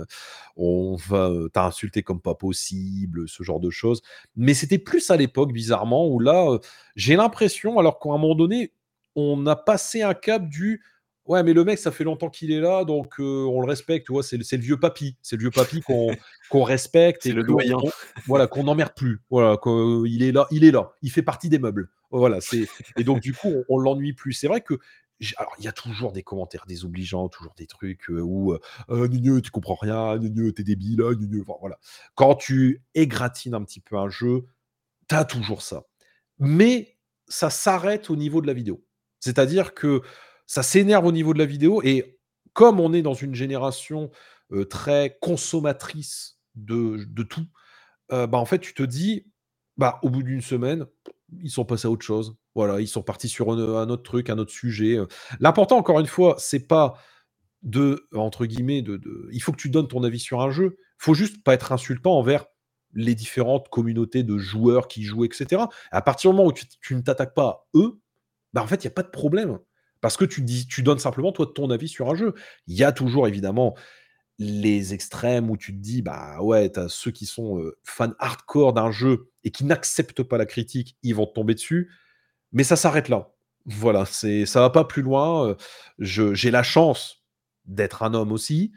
on va, heu, t'insulter comme pas possible, ce genre de choses. Mais c'était plus à l'époque bizarrement où là, j'ai l'impression alors qu'à un moment donné, on a passé un cap du: «Ouais, mais le mec, ça fait longtemps qu'il est là, donc on le respecte», tu vois? C'est le vieux papy, c'est le vieux papy qu'on respecte C'est et le doyen. on voilà, qu'on n'emmerde plus. Voilà, qu'il est là il est là, il fait partie des meubles. Voilà, et donc du coup, on l'ennuie plus. C'est vrai que il y a toujours des commentaires désobligeants, toujours des trucs, heu, où, «Heu, gneu tu comprends rien, gneu tu débile, gneu enfin voilà. Quand tu égratignes un petit peu un jeu, tu as toujours ça. Mais ça s'arrête au niveau de la vidéo. C'est-à-dire que ça s'énerve au niveau de la vidéo et comme on est dans une génération, heu, très consommatrice de de tout, bah, en fait, tu te dis, bah, au bout d'une semaine, ils sont passés à autre chose. Voilà, ils sont partis sur un, autre truc, un autre sujet, heu. L'important, encore une fois, c'est pas de, entre guillemets, de de il faut que tu donnes ton avis sur un jeu. Faut juste pas être insultant envers les différentes communautés de joueurs qui jouent et cetera. À partir du moment où tu ne t'attaques pas à eux, bah, en fait, il y a pas de problème. Parce que tu dis tu donnes simplement, toi, ton avis sur un jeu. Il y a toujours évidemment les extrêmes où tu te dis: «Bah, ouais, tu as ceux qui sont, heu, fans hardcore d'un jeu et qui n'acceptent pas la critique, ils vont tomber dessus». Mais ça s'arrête là. Voilà, c'est ça va pas plus loin, je j'ai la chance d'être un homme aussi,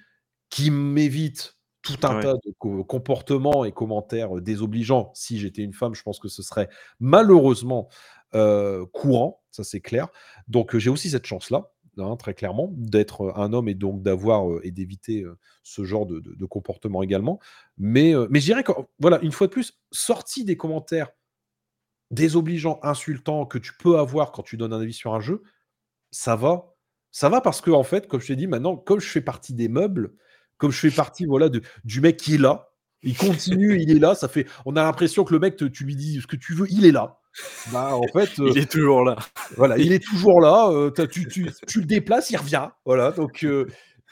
qui m'évite tout un Ouais. tas de co comportements et commentaires, heu, désobligeants. Si j'étais une femme, je pense que ce serait malheureusement, heu, courant, ça c'est clair. Donc, j'ai aussi cette chance-là, hein, très clairement, d'être, un homme et donc d'avoir, et d'éviter, ce genre de comportement également. Mais, mais je dirais voilà, une fois de plus, sorti des commentaires désobligeants, insultants que tu peux avoir quand tu donnes un avis sur un jeu, ça va. Ça va parce que en fait, comme je t'ai dit, maintenant, comme je fais partie des meubles, comme je fais partie, voilà, du mec qui est là, il continue, il est là, ça fait on a l'impression que le mec tu lui dis ce que tu veux, il est là. Bah, en fait, heu, Il est toujours là. voilà, il est toujours là, heu, tu tu tu le déplaces, il revient. Voilà, donc heu,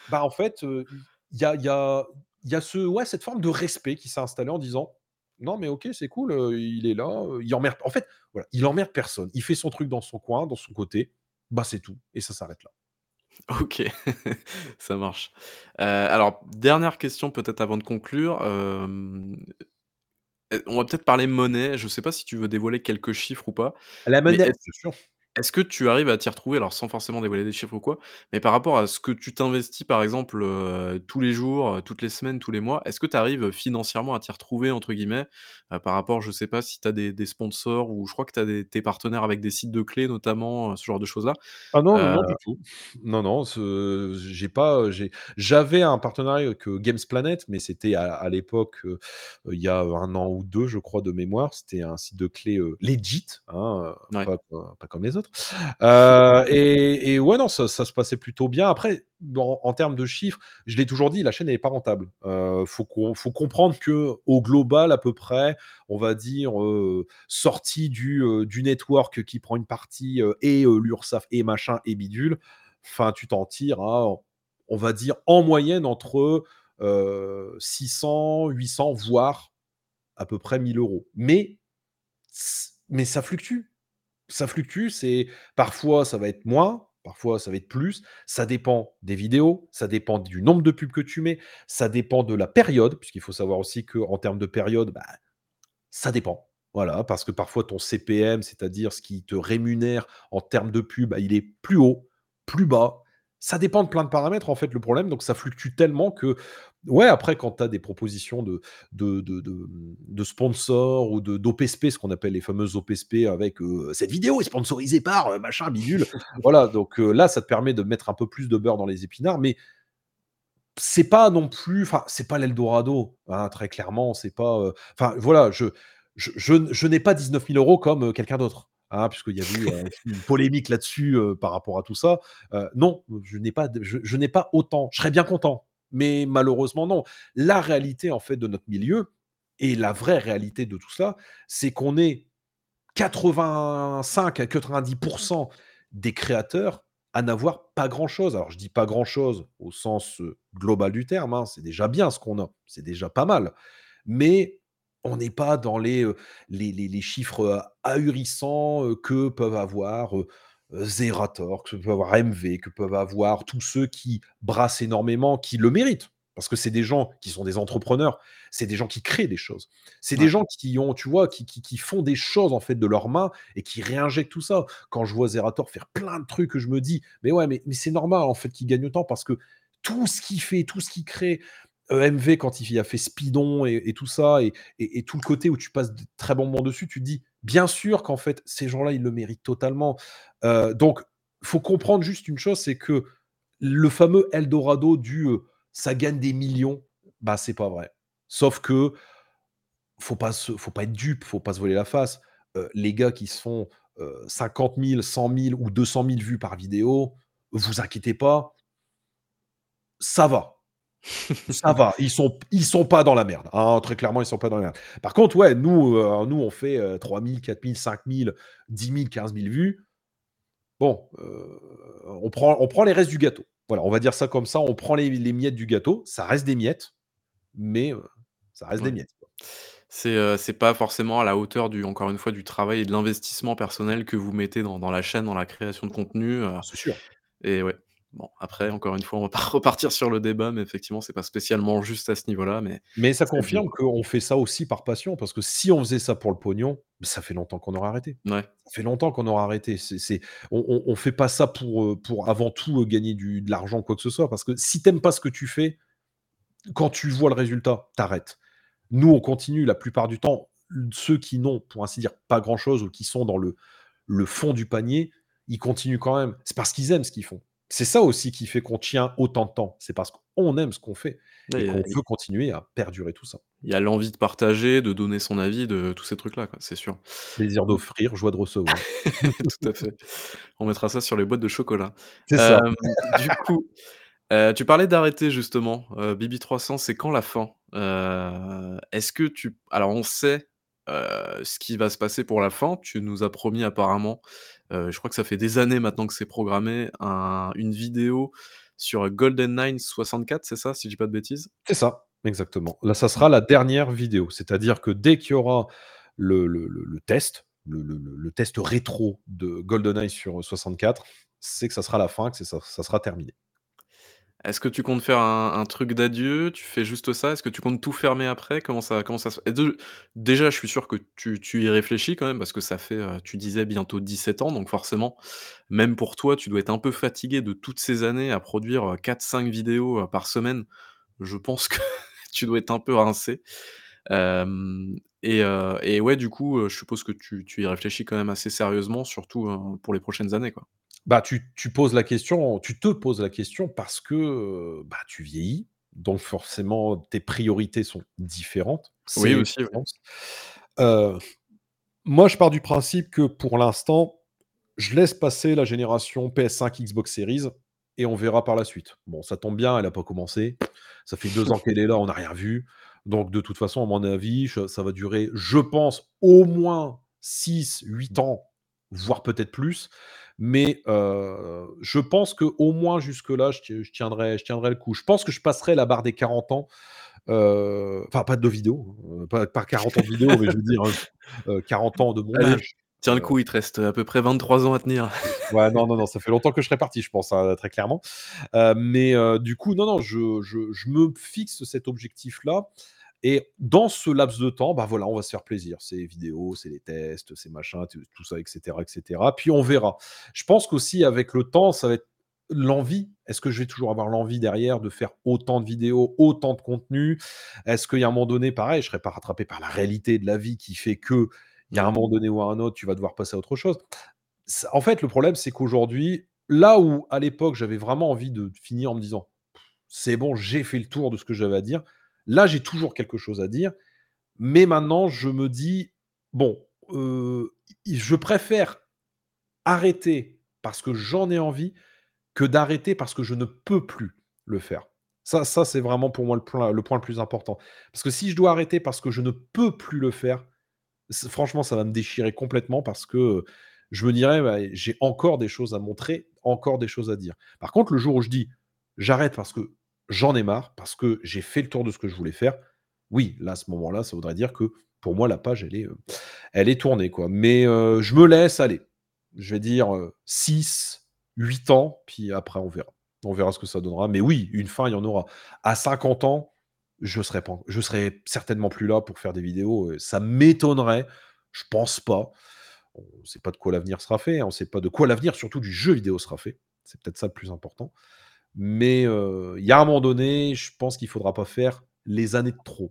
bah, en fait, il y a il y a y a ce ouais, cette forme de respect qui s'est installée en disant: «Non, mais OK, c'est cool, il est là, il emmerde» en fait, voilà, il emmerde personne. Il fait son truc dans son coin, dans son côté, bah, c'est tout et ça s'arrête là. OK, ça marche. Alors dernière question peut-être avant de conclure, on va peut-être parler monnaie. Je sais pas si tu veux dévoiler quelques chiffres ou pas, La monnaie, sûr. Est-ce que tu arrives à t'y retrouver, alors sans forcément dévoiler des chiffres ou quoi, mais par rapport à ce que tu t'investis par exemple, heu, tous les jours, heu, toutes les semaines, tous les mois, est-ce que tu arrives, financièrement à t'y retrouver entre guillemets? Heu, par rapport, je sais pas si tu as des des sponsors ou je crois que tu as des tu partenaire avec des sites de clés notamment, heu, ce genre de choses-là? Ah non, non, Heu, non, du tout. Non, non, ce j'ai pas, j'ai j'avais un partenariat avec, heu, Games Planet, mais c'était à à l'époque, heu, il y a un an ou 2, je crois, de mémoire. C'était un site de clés, heu, legit, hein, heu, ouais. pas pas pas comme les autres. Euh, et, ouais, non, ça, se passait plutôt bien. Après, en termes de chiffres, je l'ai toujours dit, la chaîne n'est pas rentable. Euh, faut, comprendre que au global, à peu près, on va dire, euh, sortie du, du network qui prend une partie et l'URSAF et machin et bidule, enfin, tu t'en tires on va dire, en moyenne entre 600, 800, voire à peu près 1000 euros. Mais, mais ça fluctue. Ça fluctue, c'est parfois ça va être moins, parfois ça va être plus. Ça dépend des vidéos, ça dépend du nombre de pubs que tu mets, ça dépend de la période, puisqu'il faut savoir aussi qu'en termes de période, bah, ça dépend. Voilà, parce que parfois ton CPM, c'est-à-dire ce qui te rémunère en termes de pub, bah, il est plus haut, plus bas. Ça dépend de plein de paramètres, en fait, le problème. Donc, ça fluctue tellement que Ouais, après, quand tu as des propositions de, de, de, de, sponsors ou d'OPSP, ce qu'on appelle les fameuses OPSP, avec cette vidéo est sponsorisée par machin bidule. voilà, donc là, ça te permet de mettre un peu plus de beurre dans les épinards, mais c'est pas non plus, enfin, c'est pas l'Eldorado, hein, très clairement, c'est pas. Enfin, voilà, je, je, je, n'ai pas 19 000 euros comme quelqu'un d'autre. Hein, puisqu'il y a eu une polémique là-dessus par rapport à tout ça. non, je n'ai pas, je pas autant. Je serais bien content mais malheureusement, non. La réalité, en fait, de notre milieu, et la vraie réalité de tout ça, c'est qu'on est 85 à 90% des créateurs à n'avoir pas grand-chose. Alors, je dis pas grand-chose au sens global du terme, hein, c'est déjà bien ce qu'on a, c'est déjà pas mal. Mais on n'est pas dans les, les, les, chiffres ahurissants que peuvent avoir Zerator, que peuvent avoir MV, que peuvent avoir tous ceux qui brassent énormément, qui le méritent. Parce que c'est des gens qui sont des entrepreneurs, c'est des gens qui créent des choses. C'est des gens qui ont, tu vois, qui, qui, font des choses en fait de leurs mains et qui réinjectent tout ça. Quand je vois Zerator faire plein de trucs, je me dis, mais ouais, mais, mais c'est normal en fait qu'il gagne autant parce que tout ce qu'il fait, tout ce qu'il crée, EMV quand il a fait Speedon et, tout ça, et, tout le côté où tu passes de très bons moments dessus, tu te dis, bien sûr qu'en fait, ces gens-là, ils le méritent totalement. Euh, donc, faut comprendre juste une chose, c'est que le fameux Eldorado du euh, ça gagne des millions, bah c'est pas vrai. Sauf que faut pas faut pas être dupe, faut pas se voler la face. Euh, les gars qui se font 50 000, 100 000 ou 200 000 vues par vidéo, vous inquiétez pas, ça va ça va, ils sont, ils sont pas dans la merde. Hein, très clairement, ils sont pas dans la merde. Par contre, ouais, nous, euh, nous on fait euh, 3000, 4000, 5000, 10 000, 15 000 vues. Bon, euh, on, prend, on prend les restes du gâteau. Voilà, on va dire ça comme ça. On prend les, miettes du gâteau. Ça reste des miettes, mais euh, ça reste des miettes. C'est c'est pas forcément à la hauteur du, encore une fois, du travail et de l'investissement personnel que vous mettez dans, dans la chaîne, dans la création de contenu. C'est sûr. Et ouais, Bon, après, encore une fois, on va pas repartir sur le débat, mais effectivement, c'est pas spécialement juste à ce niveau-là. Mais, mais ça confirme qu'on fait ça aussi par passion, parce que si on faisait ça pour le pognon, ça fait longtemps qu'on aurait arrêté. Ouais. Ça fait longtemps qu'on aurait arrêté. C'est, on, on, fait pas ça pour, euh, pour avant tout euh, gagner du, de l'argent, quoi que ce soit, parce que si t'aimes pas ce que tu fais, quand tu vois le résultat, t'arrêtes. Nous, on continue la plupart du temps. Ceux qui n'ont, pour ainsi dire, pas grand-chose ou qui sont dans le, le fond du panier, ils continuent quand même. C'est parce qu'ils aiment ce qu'ils font. C'est ça aussi qui fait qu'on tient autant de temps. C'est parce qu'on aime ce qu'on fait et qu'on veut continuer à perdurer tout ça. Il y a l'envie de partager, de donner son avis, de tous ces trucs-là, c'est sûr. Plaisir d'offrir, joie de recevoir. Tout à fait. On mettra ça sur les boîtes de chocolat. C'est ça. du coup, euh, tu parlais d'arrêter justement. Euh, Bibi 300, c'est quand la fin? Euh, est-ce que tu alors on sait, ce qui va se passer pour la fin. Tu nous as promis apparemment euh, je crois que ça fait des années maintenant que c'est programmé, une vidéo sur GoldenEye 64, c'est ça, si je dis pas de bêtises? C'est ça, exactement. Là, ça sera la dernière vidéo. C'est-à-dire que dès qu'il y aura le test, le test rétro de GoldenEye sur 64, c'est que ça sera la fin, que ça sera terminé. Est-ce que tu comptes faire un truc d'adieu? Tu fais juste ça? Est-ce que tu comptes tout fermer après? Comment ça comment ça déjà, je suis sûr que tu y réfléchis quand même parce que ça fait, heu, tu disais bientôt 17 ans, donc forcément, même pour toi, tu dois être un peu fatigué de toutes ces années à produire, 4-5 vidéos, heu, par semaine. Je pense que tu dois être un peu rincé. Et ouais, du coup, je suppose que tu y réfléchis quand même assez sérieusement, surtout, heu, pour les prochaines années, quoi? Bah, tu tu poses la question tu te poses la question parce que, bah, tu vieillis, donc forcément tes priorités sont différentes. Oui, aussi, moi, je pars du principe que pour l'instant, je laisse passer la génération PS5, Xbox Series et on verra par la suite. Bon, ça tombe bien, elle a pas commencé. Ça fait 2 ans qu'elle est là, on n'a rien vu. Donc de toute façon, à mon avis, ça va durer, je pense, au moins 6-8 ans, voire peut-être plus. Mais heu, je pense qu'au moins jusque-là, je tie je tiendrai je tiendrai le coup. Je pense que je passerai la barre des 40 ans, heu, enfin pas de vidéo, hein, pas pas 40 ans de vidéo, mais je veux dire, heu, 40 ans de mon Allez, âge. tiens le coup, il te reste, à peu près 23 ans à tenir. Ouais, non, non, non, ça fait longtemps que je serais parti, je pense, hein, très clairement. Mais du coup, non, non, je je je me fixe cet objectif-là et dans ce laps de temps, bah, voilà, on va se faire plaisir. C'est vidéos, c'est les tests, c'est machin, tout ça et cetera et cetera. Puis on verra. Je pense qu'aussi avec le temps, ça va être l'envie. Est-ce que je vais toujours avoir l'envie derrière de faire autant de vidéos, autant de contenu? Est-ce qu'il y a un moment donné, pareil, je serai pas rattrapé par la réalité de la vie qui fait qu'il y a un moment donné ou un autre, tu vas devoir passer à autre chose? En fait, le problème, c'est qu'aujourd'hui, là où à l'époque, j'avais vraiment envie de finir en me disant: «C'est bon, j'ai fait le tour de ce que j'avais à dire», là, j'ai toujours quelque chose à dire, mais maintenant, je me dis: «Bon, heu, i je préfère arrêter parce que j'en ai envie, que d'arrêter parce que je ne peux plus le faire». Ça ça, c'est vraiment pour moi le point le plus important. Parce que si je dois arrêter parce que je ne peux plus le faire, franchement, ça va me déchirer complètement parce que, je me dirais: «Bah, j'ai encore des choses à montrer, encore des choses à dire». Par contre, le jour où je dis: «J'arrête parce que j'en ai marre, parce que j'ai fait le tour de ce que je voulais faire», oui, là, à ce moment-là, ça voudrait dire que pour moi, la page, elle est, heu, elle est tournée, quoi. Mais heu, je me laisse, aller, je vais dire, heu, 6-8 ans, puis après on verra. On verra ce que ça donnera. Mais oui, une fin, il y en aura. À 50 ans, je serai pas je serai certainement plus là pour faire des vidéos, heu, ça m'étonnerait. Je pense pas. On ne sait pas de quoi l'avenir sera fait, hein, on ne sait pas de quoi l'avenir, surtout du jeu vidéo, sera fait. C'est peut-être ça le plus important. Mais heu, il y a un moment donné, je pense qu'il faudra pas faire les années de trop.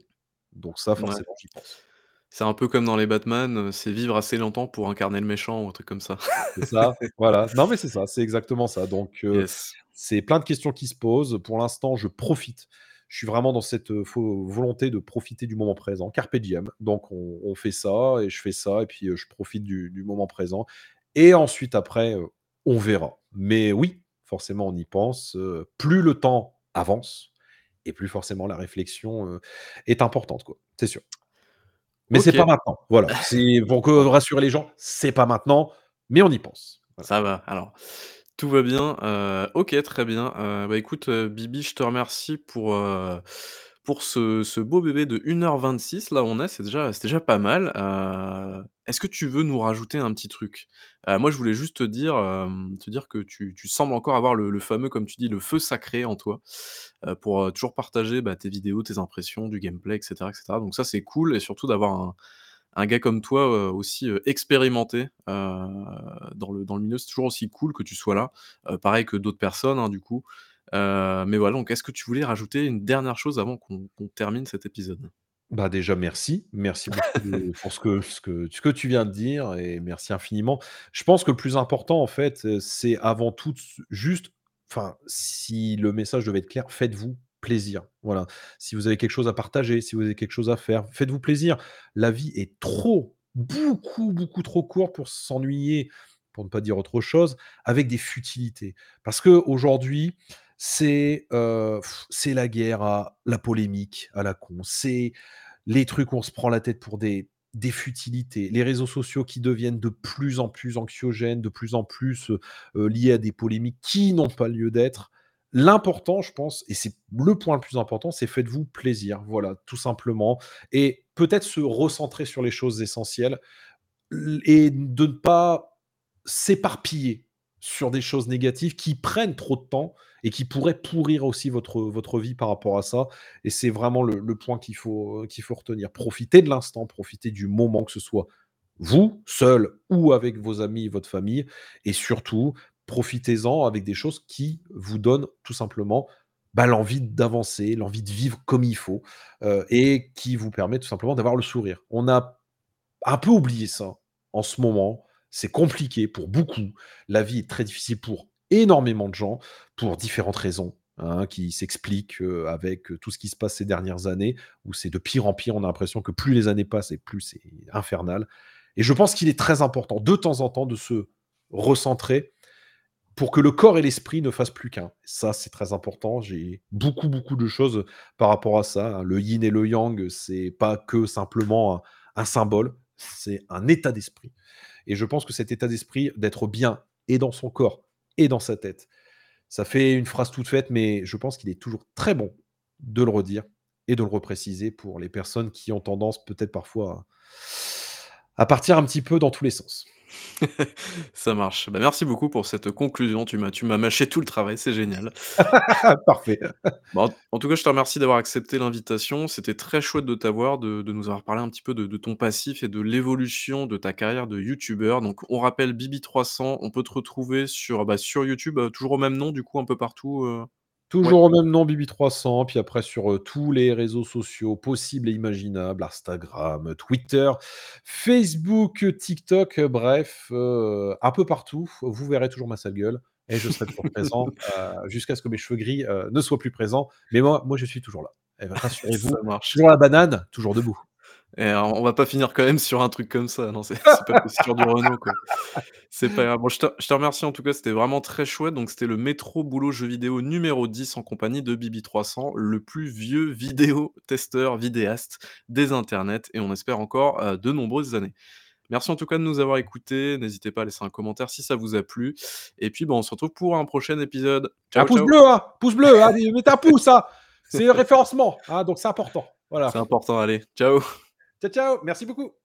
Donc ça, forcément, j'y pense. C'est un peu comme dans les Batman, heu, c'est vivre assez longtemps pour incarner le méchant ou un truc comme ça. C'est ça, voilà. Non, mais c'est ça, c'est exactement ça. Donc Yes. c'est plein de questions qui se posent. Pour l'instant, je profite. Je suis vraiment dans cette, volonté de profiter du moment présent. Carpe diem. Donc on on fait ça et je fais ça et puis, je profite du du moment présent et ensuite après, on verra. Mais oui, forcément, on y pense, plus le temps avance et plus forcément la réflexion, est importante, quoi. C'est sûr. Mais c'est pas maintenant. Voilà, c'est pour que rassurer les gens, c'est pas maintenant, mais on y pense. Voilà. Ça va, alors, tout va bien, OK, très bien. Bah, écoute, Bibi, je te remercie pour, pour ce beau bébé de 1 heure 26. Là, on est, c'est déjà déjà pas mal. Heu, est-ce que tu veux nous rajouter un petit truc? Heu, moi, je voulais juste te dire, hem, te dire que tu sembles encore avoir le fameux, comme tu dis, le feu sacré en toi, pour, toujours partager, bah, tes vidéos, tes impressions, du gameplay et cetera et cetera. Donc ça, c'est cool et surtout d'avoir un gars comme toi, aussi, expérimenté, dans le dans le milieu. C'est toujours aussi cool que tu sois là, pareil que d'autres personnes, hein, du coup. Heu, mais voilà, donc est-ce que tu voulais rajouter une dernière chose avant qu'on termine cet épisode? Bah, déjà merci. Merci beaucoup de pour ce que ce que ce que tu viens de dire et merci infiniment. Je pense que le plus important, en fait, heu, c'est avant tout juste enfin, si le message devait être clair, faites-vous plaisir. Voilà. Si vous avez quelque chose à partager, si vous avez quelque chose à faire, faites-vous plaisir. La vie est trop, beaucoup, beaucoup trop courte pour s'ennuyer, pour ne pas dire autre chose, avec des futilités. Parce qu'aujourd'hui, c'est, la guerre à la polémique à la con. C'est les trucs où on se prend la tête pour des des futilités. Les réseaux sociaux qui deviennent de plus en plus anxiogènes, de plus en plus, liés à des polémiques qui n'ont pas lieu d'être. L'important, je pense et c'est le point le plus important, c'est faites-vous plaisir. Voilà, tout simplement et peut-être se recentrer sur les choses essentielles et de ne pas s'éparpiller sur des choses négatives qui prennent trop de temps et qui pourraient pourrir aussi votre votre vie par rapport à ça et c'est vraiment le point qu'il faut, qu'il faut retenir. Profitez de l'instant, profitez du moment, que ce soit vous, seul ou avec vos amis, votre famille et surtout, profitez-en avec des choses qui vous donnent tout simplement, bah, l'envie d'avancer, l'envie de vivre comme il faut, heu et qui vous permet tout simplement d'avoir le sourire. On a un peu oublié ça en ce moment. C'est compliqué pour beaucoup. La vie est très difficile pour énormément de gens, pour différentes raisons, hein, qui s'expliquent, heu, avec, heu, tout ce qui se passe ces dernières années, où c'est de pire en pire. On a l'impression que plus les années passent et plus c'est infernal et je pense qu'il est très important de temps en temps de se recentré, pour que le corps et l'esprit ne fassent plus qu'un. Ça, c'est très important. J'ai beaucoup, beaucoup de choses par rapport à ça. hein. Le yin et le yang, c'est pas que simplement un symbole, c'est un état d'esprit. Et je pense que cet état d'esprit, d'être bien et dans son corps et dans sa tête, ça fait une phrase toute faite, mais je pense qu'il est toujours très bon de le redire et de le repréciser pour les personnes qui ont tendance peut-être parfois à, à partir un petit peu dans tous les sens. Ça marche. Bah, merci beaucoup pour cette conclusion. Tu m'as tu m'as mâché tout le travail, c'est génial. Parfait. Bon, en en tout cas, je te remercie d'avoir accepté l'invitation. C'était très chouette de t'avoir, de de nous avoir parlé un petit peu de de ton passif et de l'évolution de ta carrière de youtubeur. Donc on rappelle Bibi300, on peut te retrouver sur, bah, sur YouTube, heu, toujours au même nom du coup un peu partout, Ouais. Toujours au même nom, Bibi300, puis après sur, heu, tous les réseaux sociaux possibles et imaginables, Instagram, Twitter, Facebook, TikTok, heu, bref, heu, un peu partout, vous verrez toujours ma sale gueule et je serai toujours présent, jusqu'à ce que mes cheveux gris, ne soient plus présents. Mais moi moi je suis toujours là. Et bah, rassurez-vous, toujours la banane, toujours debout. Et on on va pas finir quand même sur un truc comme ça, non, c'est pas possible sur du Renault, quoi. C'est pas grave. Bon, je te je te remercie en tout cas, c'était vraiment très chouette. Donc c'était le métro boulot jeux vidéo numéro 10 en compagnie de Bibi300, le plus vieux vidéo testeur vidéaste des internets et on espère encore, heu, de nombreuses années. Merci en tout cas de nous avoir écoutés. N'hésitez pas à laisser un commentaire si ça vous a plu et puis, bah, on se retrouve pour un prochain épisode. Un pouce ciao. bleu, hein! Pouce bleu, allez, mettez un pouce, hein! C'est le référencement, hein, donc c'est important. Voilà. C'est important, allez, ciao. Ciao, ciao, merci beaucoup.